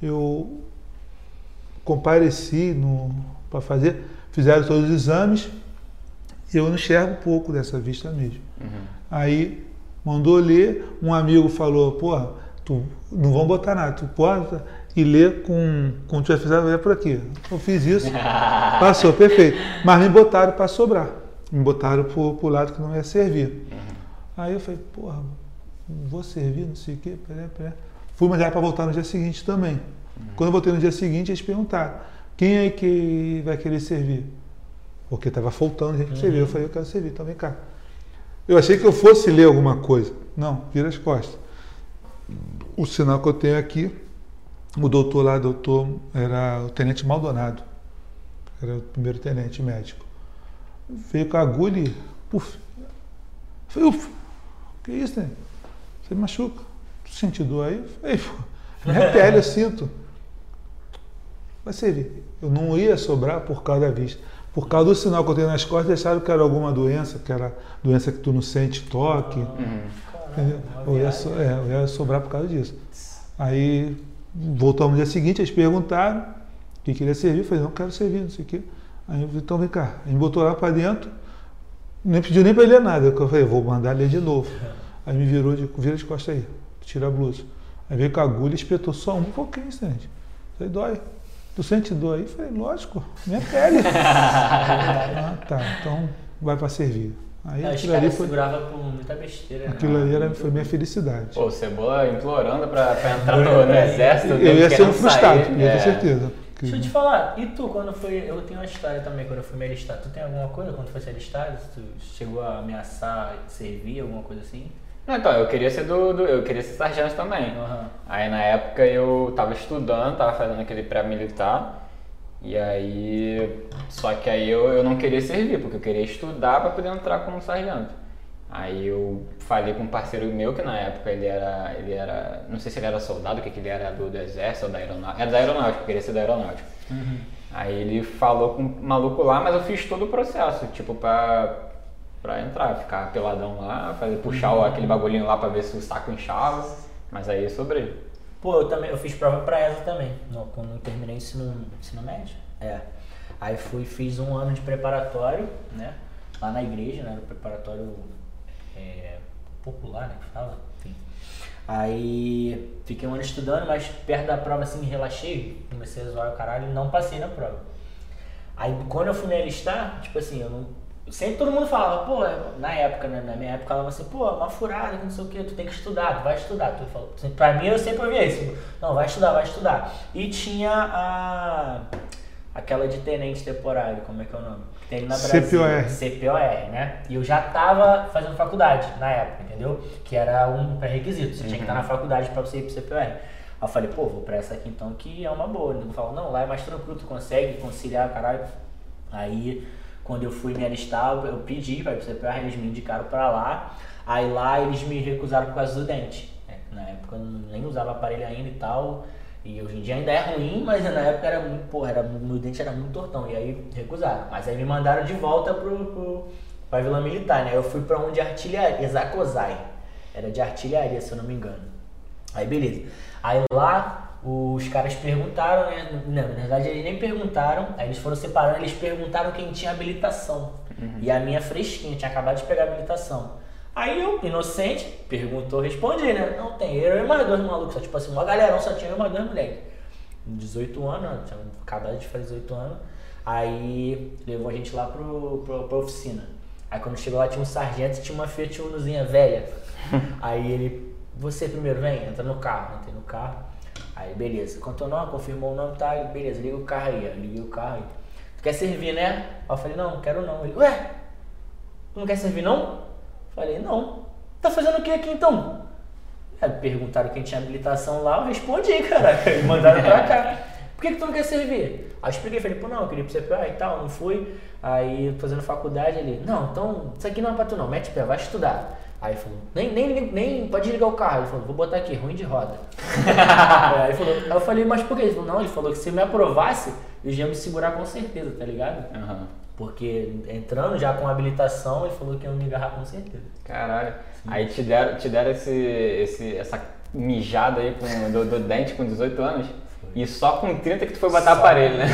eu compareci para fazer, fizeram todos os exames, eu não enxergo pouco dessa vista mesmo. Uhum. Aí mandou ler, um amigo falou, porra, tu não vão botar nada, tu pode e ler com, com tu fizer ler por aqui. Eu fiz isso, passou, perfeito. Mas me botaram para sobrar. Me botaram pro, pro lado que não ia servir. Aí eu falei, porra, não vou servir, não sei o quê, pera, pera. Fui já para voltar no dia seguinte também. Quando eu voltei no dia seguinte, eles perguntaram, quem é que vai querer servir? Porque estava faltando gente para servir. Eu falei, eu quero servir, então vem cá. Eu achei que eu fosse ler alguma coisa. Não, vira as costas. O sinal que eu tenho aqui, o doutor lá, doutor, era o tenente Maldonado. Era o primeiro tenente médico. Veio com a agulha e, puf. falei, ufa, que isso, né? Você machuca. Tu sente dor aí? Falei, pô, minha pele eu sinto. Vai servir. Eu não ia sobrar por causa da vista. Por causa do sinal que eu tenho nas costas, acharam que era alguma doença, que era doença que tu não sente toque. Uhum. Entendeu? Eu ia, so- é, eu ia sobrar por causa disso. Aí voltamos no dia seguinte, eles perguntaram o que queria servir. Eu falei, não quero servir, não sei o quê. Aí eu falei, então vem cá. A gente botou lá para dentro, nem pediu nem para ele ler nada. Eu falei, vou mandar ler de novo. Aí me virou de vira de costas aí, tira a blusa. Aí veio com a agulha e espetou só um pouquinho, sente. Falei, dói. Tu sente dor aí? Falei, lógico, minha pele. ah, tá, então vai para servir. Aí Não, aquilo ali foi, seguravam por muita besteira. né? aquilo ali era, foi minha felicidade. Pô, o Cebola implorando pra, pra entrar no, no exército. Eu ia ser um frustrado, sair, ia é. ter certeza. Que- Deixa eu te falar, e tu, quando foi. Eu tenho uma história também, quando eu fui me alistar. Tu tem alguma coisa quando foi se alistar? Tu chegou a ameaçar servir, alguma coisa assim? Não, então, eu queria ser do, do- eu queria ser sargento também. Aham. Aí na época eu tava estudando, tava fazendo aquele pré-militar. E aí. Só que aí eu, eu não queria servir, porque eu queria estudar pra poder entrar como sargento. Aí eu falei com um parceiro meu que na época ele era. ele era. Não sei se ele era soldado, que, ele era do, do exército ou da aeronáutica. Era da aeronáutica, queria ser da aeronáutica. Aí ele falou com o maluco lá, mas eu fiz todo o processo, tipo, pra, pra entrar, ficar peladão lá, fazer, puxar o- aquele bagulhinho lá pra ver se o saco inchava. Mas aí eu sobrei. Pô, eu também, eu fiz prova pra ESA também, no- quando eu terminei ensino, ensino médio. É. Aí fui, fiz um ano de preparatório, né? Lá na igreja, né? Era o preparatório é, popular, né? Que fala, enfim. Aí fiquei um ano estudando, mas perto da prova assim, relaxei, comecei a zoar o caralho e não passei na prova. Aí quando eu fui me alistar, tipo assim, eu não. Sempre todo mundo falava, pô, na época, né? Na minha época falava assim, pô, uma furada, não sei o que, tu tem que estudar, tu vai estudar. Tu falou, pra mim eu sempre ouvia isso. Não, vai estudar, vai estudar. E tinha a. aquela de tenente temporário, como é que é o nome? Tem na. CPOR. CPOR, né? E eu já tava fazendo faculdade na época, entendeu? Que era um pré-requisito, você tinha que estar na faculdade pra você ir pro CPOR. Aí eu falei, pô, vou pra essa aqui então que é uma boa. Ele falou, não, lá é mais tranquilo, tu consegue conciliar, caralho. Aí, quando eu fui me alistar, eu pedi para ir pro CPR, eles me indicaram pra lá. Aí lá eles me recusaram por causa do dente. né? Na época eu nem usava aparelho ainda e tal. E hoje em dia ainda é ruim, mas na época era muito, porra, era, meu dente era muito tortão. E aí recusaram. Mas aí me mandaram de volta pro, pro, pra Vila Militar, né? Eu fui pra um de artilharia, Exakozai. Era de artilharia, se eu não me engano. Aí beleza. Aí lá os caras perguntaram, né? Não, na verdade eles nem perguntaram, aí eles foram separando, eles perguntaram quem tinha habilitação. E a minha fresquinha, tinha acabado de pegar habilitação. Aí eu, inocente, perguntou, respondi, né? Não tem, eu e mais dois malucos, só tipo assim, uma galerão só tinha eu e mais dois moleques. 18 anos, né? tinha acabado de fazer 18 anos. Aí levou a gente lá pro, pro, pra oficina. Aí quando chegou lá tinha um sargento e tinha uma Fiat Unozinha velha. Aí ele, você primeiro vem, entra no carro, entrei no carro. Aí beleza, contou o nome, confirmou o nome, tá, beleza, liga o carro aí, ó, liguei o carro aí. Tu quer servir, né? Aí eu falei, não, não quero não. Ele, ué, tu não quer servir não? Falei, não. Tá fazendo o que aqui então? Aí perguntaram quem tinha habilitação lá, eu respondi, cara. Me mandaram pra cá. Por que, que tu não quer servir? Aí eu expliquei, falei, pô, não, eu queria ir pro CPA e tal, não fui. Aí fazendo faculdade ele, não, então isso aqui não é pra tu não, mete pé, vai estudar. Aí ele falou, nem, nem, nem pode ligar o carro. Ele falou, vou botar aqui, ruim de roda. aí, falou, aí eu falei, mas por quê? Ele falou, não, ele falou que se me aprovasse, eu já ia me segurar com certeza, tá ligado? Aham. Porque entrando já com habilitação, ele falou que ia me agarrar com certeza. Caralho. Aí te deram, te deram esse, esse, essa mijada aí com, do, do dente com 18 anos. E só com 30 que tu foi botar Só. aparelho, né?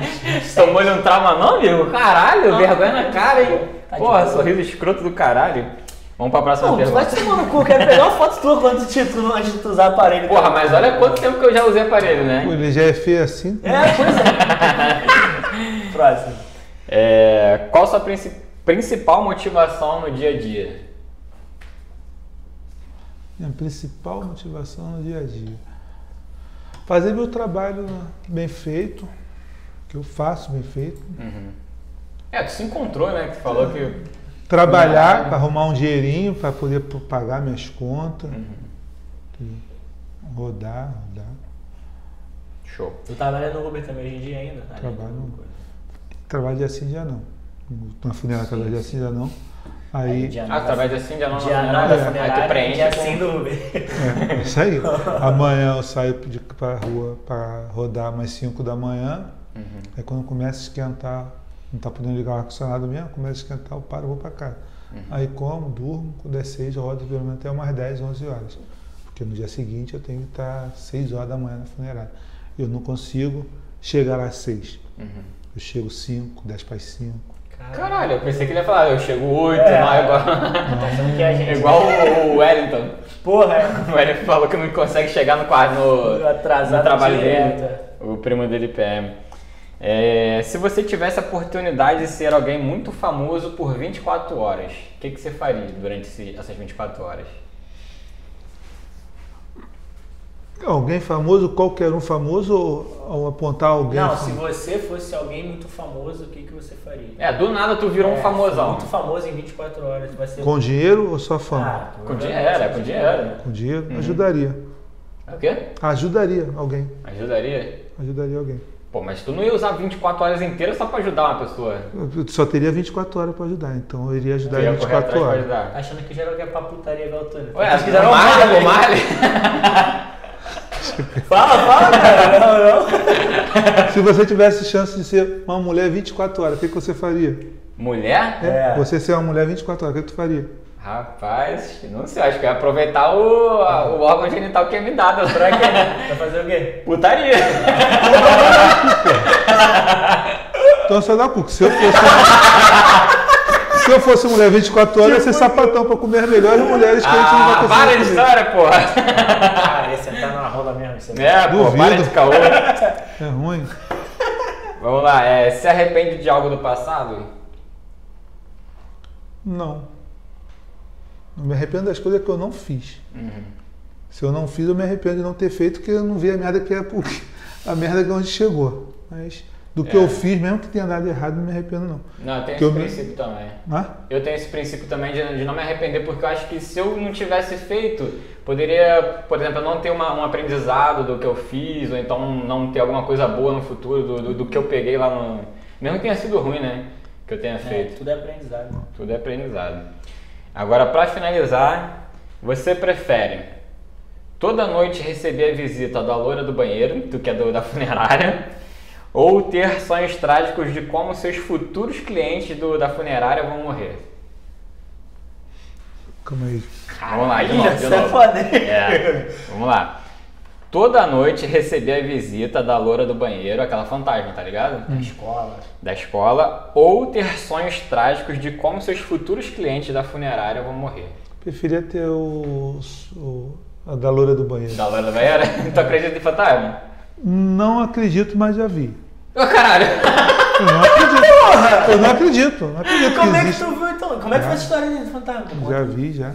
Tomou-lhe um trauma não, amigo? Caralho, Não. vergonha na cara, hein? Tá Porra, boa. sorriso escroto do caralho. Vamos pra próxima Não, tu vai pergunta. te tomar no cu, quero pegar uma foto tua quando tu, tu, antes de tu usar aparelho. Porra, mas olha quanto tempo que eu já usei aparelho, né? Ele já é feio assim. É, pois é. Próximo. É, qual a sua princi- principal motivação no dia a dia? Minha principal motivação no dia a dia. Fazer meu trabalho bem feito, que eu faço bem feito. É, tu se encontrou, né? Que tu falou que. Trabalhar para arrumar um dinheirinho para poder pagar minhas contas. E Rodar, rodar. Show. Tu trabalha no Uber também hoje em dia ainda? Trabalho no- Trabalho de assim já não. Na funerária trabalho de assim já não. Aí, dia Ah, através de assim, dia não Dia não da funerária. Aí tu preenche dia com- sim do Uber. é, isso aí. Amanhã eu saio pra rua para rodar mais 5 da manhã. Uhum. Aí quando começa a esquentar, não tá podendo ligar o ar-condicionado mesmo, começa a esquentar, eu paro e vou para casa. Uhum. Aí como, durmo, quando é 6, rodo pelo menos até umas 10, 11 horas. Porque no dia seguinte eu tenho que estar 6 horas da manhã na funerária. Eu não consigo chegar às 6. Uhum. Eu chego 5, 10 para as 5. Caralho, eu pensei que ele ia falar, eu chego 8, É. não, é igual, Tá achando que a gente. é igual o Wellington. Porra, é. O Wellington falou que não consegue chegar no no, Atrasado no trabalho direto. dele. O primo dele PM. É, se você tivesse a oportunidade de ser alguém muito famoso por 24 horas, o que, que você faria durante esse- essas 24 horas? Alguém famoso, qualquer um famoso, ou, ou apontar alguém Não, se famoso? você fosse alguém muito famoso, o que, que você faria? É, do nada tu virou um É, famosão. Muito famoso em 24 horas. Vai ser Com dinheiro ou só fama? Ah, Com dinheiro, é, com dinheiro. Com dinheiro? Uhum. Ajudaria. É o quê? Ajudaria alguém. Ajudaria? Ajudaria alguém. Pô, mas tu não ia usar 24 horas inteiras só pra ajudar uma pessoa. Eu só teria 24 horas para ajudar, então eu iria ajudar em ia correr 24 atrás pra horas. ajudar. Achando que geral quer pra putaria igual tu? Ué, Acho que que já o Fala, fala, cara. Não, não. Se você tivesse chance de ser uma mulher 24 horas, o que, que você faria? Mulher? É. Você ser uma mulher 24 horas, o que, que tu faria? Rapaz, não sei, acho que eu ia aproveitar o, a- o órgão genital que é me dado. Pra quê? Vai fazer o quê? Putaria. Então você dá cu. que Se eu fosse. Se eu fosse mulher 24 horas, eu ia ser sapatão para comer as melhores mulheres que a gente não vai Ah, conseguir. para de comer. história, porra. Ah, ia sentar na rola mesmo. Isso aí. É, pô, Duvido. para de caô. É ruim. Vamos lá, é, se arrepende de algo do passado? Não. Não me arrependo das coisas que eu não fiz. Uhum. Se eu não fiz, eu me arrependo de não ter feito, porque eu não vi a merda que é a merda que é onde chegou. Mas do que É. eu fiz, mesmo que tenha dado errado, não me arrependo não. Não, eu tenho Que esse eu me- princípio também. Hã? Eu tenho esse princípio também de, de não me arrepender, porque eu acho que se eu não tivesse feito, poderia, por exemplo, não ter uma- um aprendizado do que eu fiz, ou então não ter alguma coisa boa no futuro do, do, do que eu peguei lá no. Mesmo que tenha sido ruim, né? Que eu tenha É, feito. tudo é aprendizado. Tudo é aprendizado. Agora, pra finalizar, você prefere toda noite receber a visita da loira do banheiro, tu que é do, da funerária, ou ter sonhos trágicos de como seus futuros clientes do, da funerária vão morrer? Calma aí. Vamos lá, de novo, de é novo. É, vamos lá. Toda noite receber a visita da loira do banheiro, aquela fantasma, tá ligado? Na escola. Da escola, ou ter sonhos trágicos de como seus futuros clientes da funerária vão morrer. Preferia ter o, o- a da loura do banheiro. Da loira do banheiro? tu acredita em fantasma? Não acredito, mas já vi. Ô caralho! Eu não acredito. Eu não acredito. Não acredito Como que é que existe. tu viu então? Como é que foi essa história do fantasma? Já vi, já.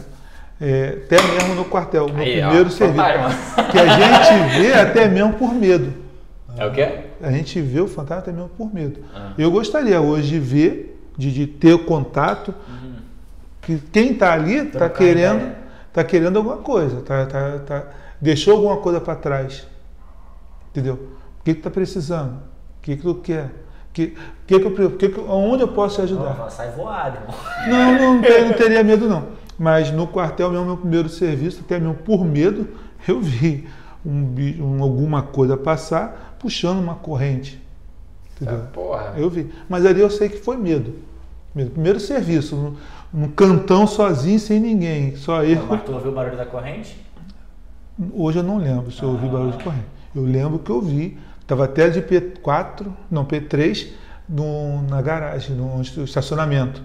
É, até mesmo no quartel, no Aí, ó, primeiro serviço. fantasma. Que a gente vê até mesmo por medo. É o quê? A gente vê o fantasma até mesmo por medo. Ah. Eu gostaria hoje de ver, de, de ter o contato, que quem está ali está Trocar querendo, ideia. tá querendo alguma coisa, tá, tá, tá- deixou alguma coisa para trás. Entendeu? O que que tá precisando? O que que tu quer? Que, que que eu, que que, onde eu posso te ajudar? Não, sai voado, irmão. Não, não, te- não teria medo não. Mas no quartel mesmo, meu primeiro serviço, até mesmo por medo, eu vi um, um- alguma coisa passar puxando uma corrente. Entendeu? Porra. Eu vi. Mas ali eu sei que foi medo. Medo. Primeiro serviço, num, num cantão sozinho, sem ninguém, só eu. Mas tu ouviu o barulho da corrente? Hoje eu não lembro se eu ouvi barulho de corrente. Eu lembro que eu vi, estava até de P4, não, P3, no, na garagem, no estacionamento.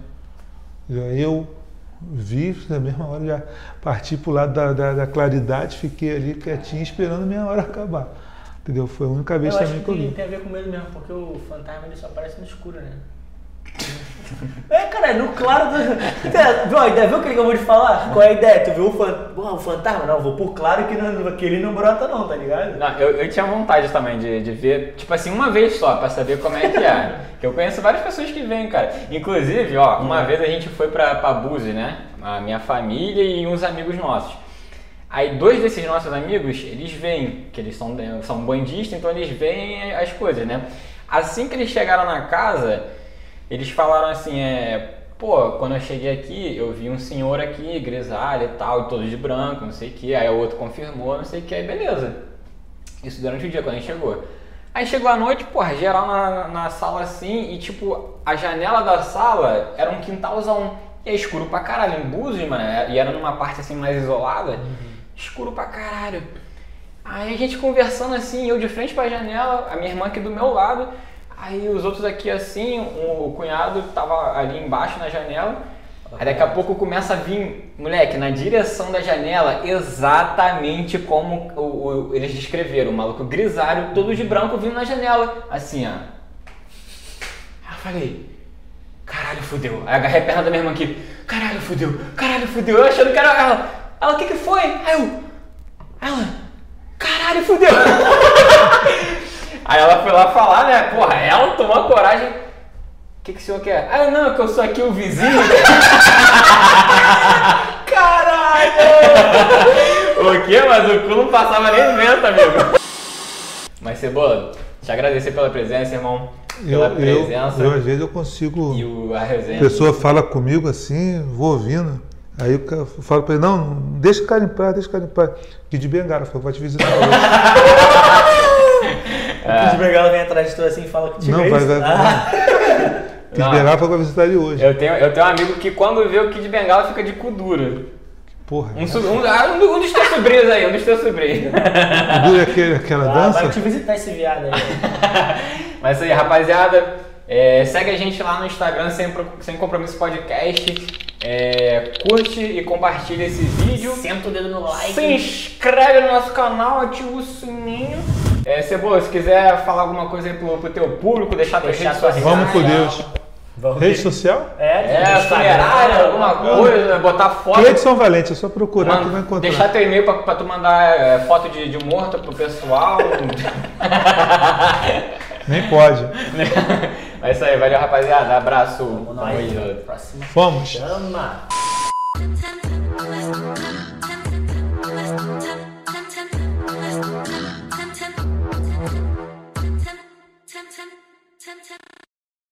Eu vi, na mesma hora já parti para o lado da, da, da claridade, fiquei ali quietinho esperando a minha hora acabar. Entendeu? Foi a única vez eu também que que eu vi. tem a ver com medo mesmo, porque o fantasma ele só aparece no escuro, né? É, cara, no claro do. Viu a ideia? Viu o que eu vou te falar? Qual é a ideia? Tu viu o, fan... Porra, o fantasma? Não, vou por claro que, não, que ele não brota, não, tá ligado? Não, eu, eu tinha vontade também de, de ver, tipo assim, uma vez só, pra saber como é que é. que eu conheço várias pessoas que vêm, cara. Inclusive, ó, uma vez a gente foi pra, pra né? A minha família e uns amigos nossos. Aí dois desses nossos amigos, eles veem, que eles são, são bandistas, então eles veem as coisas, né? Assim que eles chegaram na casa, eles falaram assim, é... pô, quando eu cheguei aqui, eu vi um senhor aqui, grisalho e tal, todo de branco, não sei o que. Aí o outro confirmou, não sei o que, aí beleza. Isso durante o dia, quando a gente chegou. Aí chegou a noite, porra, geral na, na sala assim, e tipo, a janela da sala era um quintalzão. E é escuro pra caralho, em Búzios, mano, e era numa parte assim mais isolada, escuro pra caralho. Aí a gente conversando assim, eu de frente pra janela, a minha irmã aqui do meu lado, aí os outros aqui assim, o, cunhado tava ali embaixo na janela. Aí daqui a pouco começa a vir, moleque, na direção da janela, exatamente como o, o- eles descreveram, o maluco grisalho, todo de branco vindo na janela, assim, ó. Aí eu falei, caralho, fudeu. Aí agarrei a perna da minha irmã aqui, caralho, fudeu, caralho, fudeu. Eu achando que era ela. Ela, o que que foi? Aí eu, ela, caralho, fudeu. Aí ela foi lá falar, né, porra, ela tomou a coragem. O que, que o senhor quer? Ah, não, é que eu sou aqui o vizinho. Caralho! o quê? Mas o cu não passava nem vento, amigo. Mas, Cebola, te agradecer pela presença, irmão. Eu, Pela eu, presença. eu, às vezes eu consigo. E o, a resenha. A pessoa fala comigo assim, vou ouvindo. Aí eu falo pra ele, não, deixa o cara em paz, deixa o cara em paz. Kid Bengala, falou, vai te visitar hoje. O Kid Bengala vem atrás de tu assim e fala que não, vai, vai. Ah, Kid. Bengala que vai visitar ele hoje. Eu tenho, eu tenho um amigo que quando vê o Kid Bengala fica de cu duro. Porra, Um, um, ah, um, um dos teus sobrinhos aí, um dos teus sobrinhos. dura aquele, aquela ah, vai dança. te visitar esse viado aí. Mas é isso aí, rapaziada. É, segue a gente lá no Instagram, sem, sem compromisso podcast. É, curte e compartilha esse vídeo. Senta o dedo no like. Se inscreve no nosso canal, ativa o sininho. É, Cebola, se quiser falar alguma coisa aí pro, pro teu público, deixar Deixar tua sociais. Vamos com Deus. Vamos Rede ver. social? É, É, funerária, alguma coisa, botar foto. Cleiton Valente, é só procurar que vai encontrar. deixar teu e-mail pra, pra tu mandar é, foto de, de morto pro pessoal. Nem pode. é isso aí, valeu rapaziada. Abraço. Vamos. Vamos. Chama.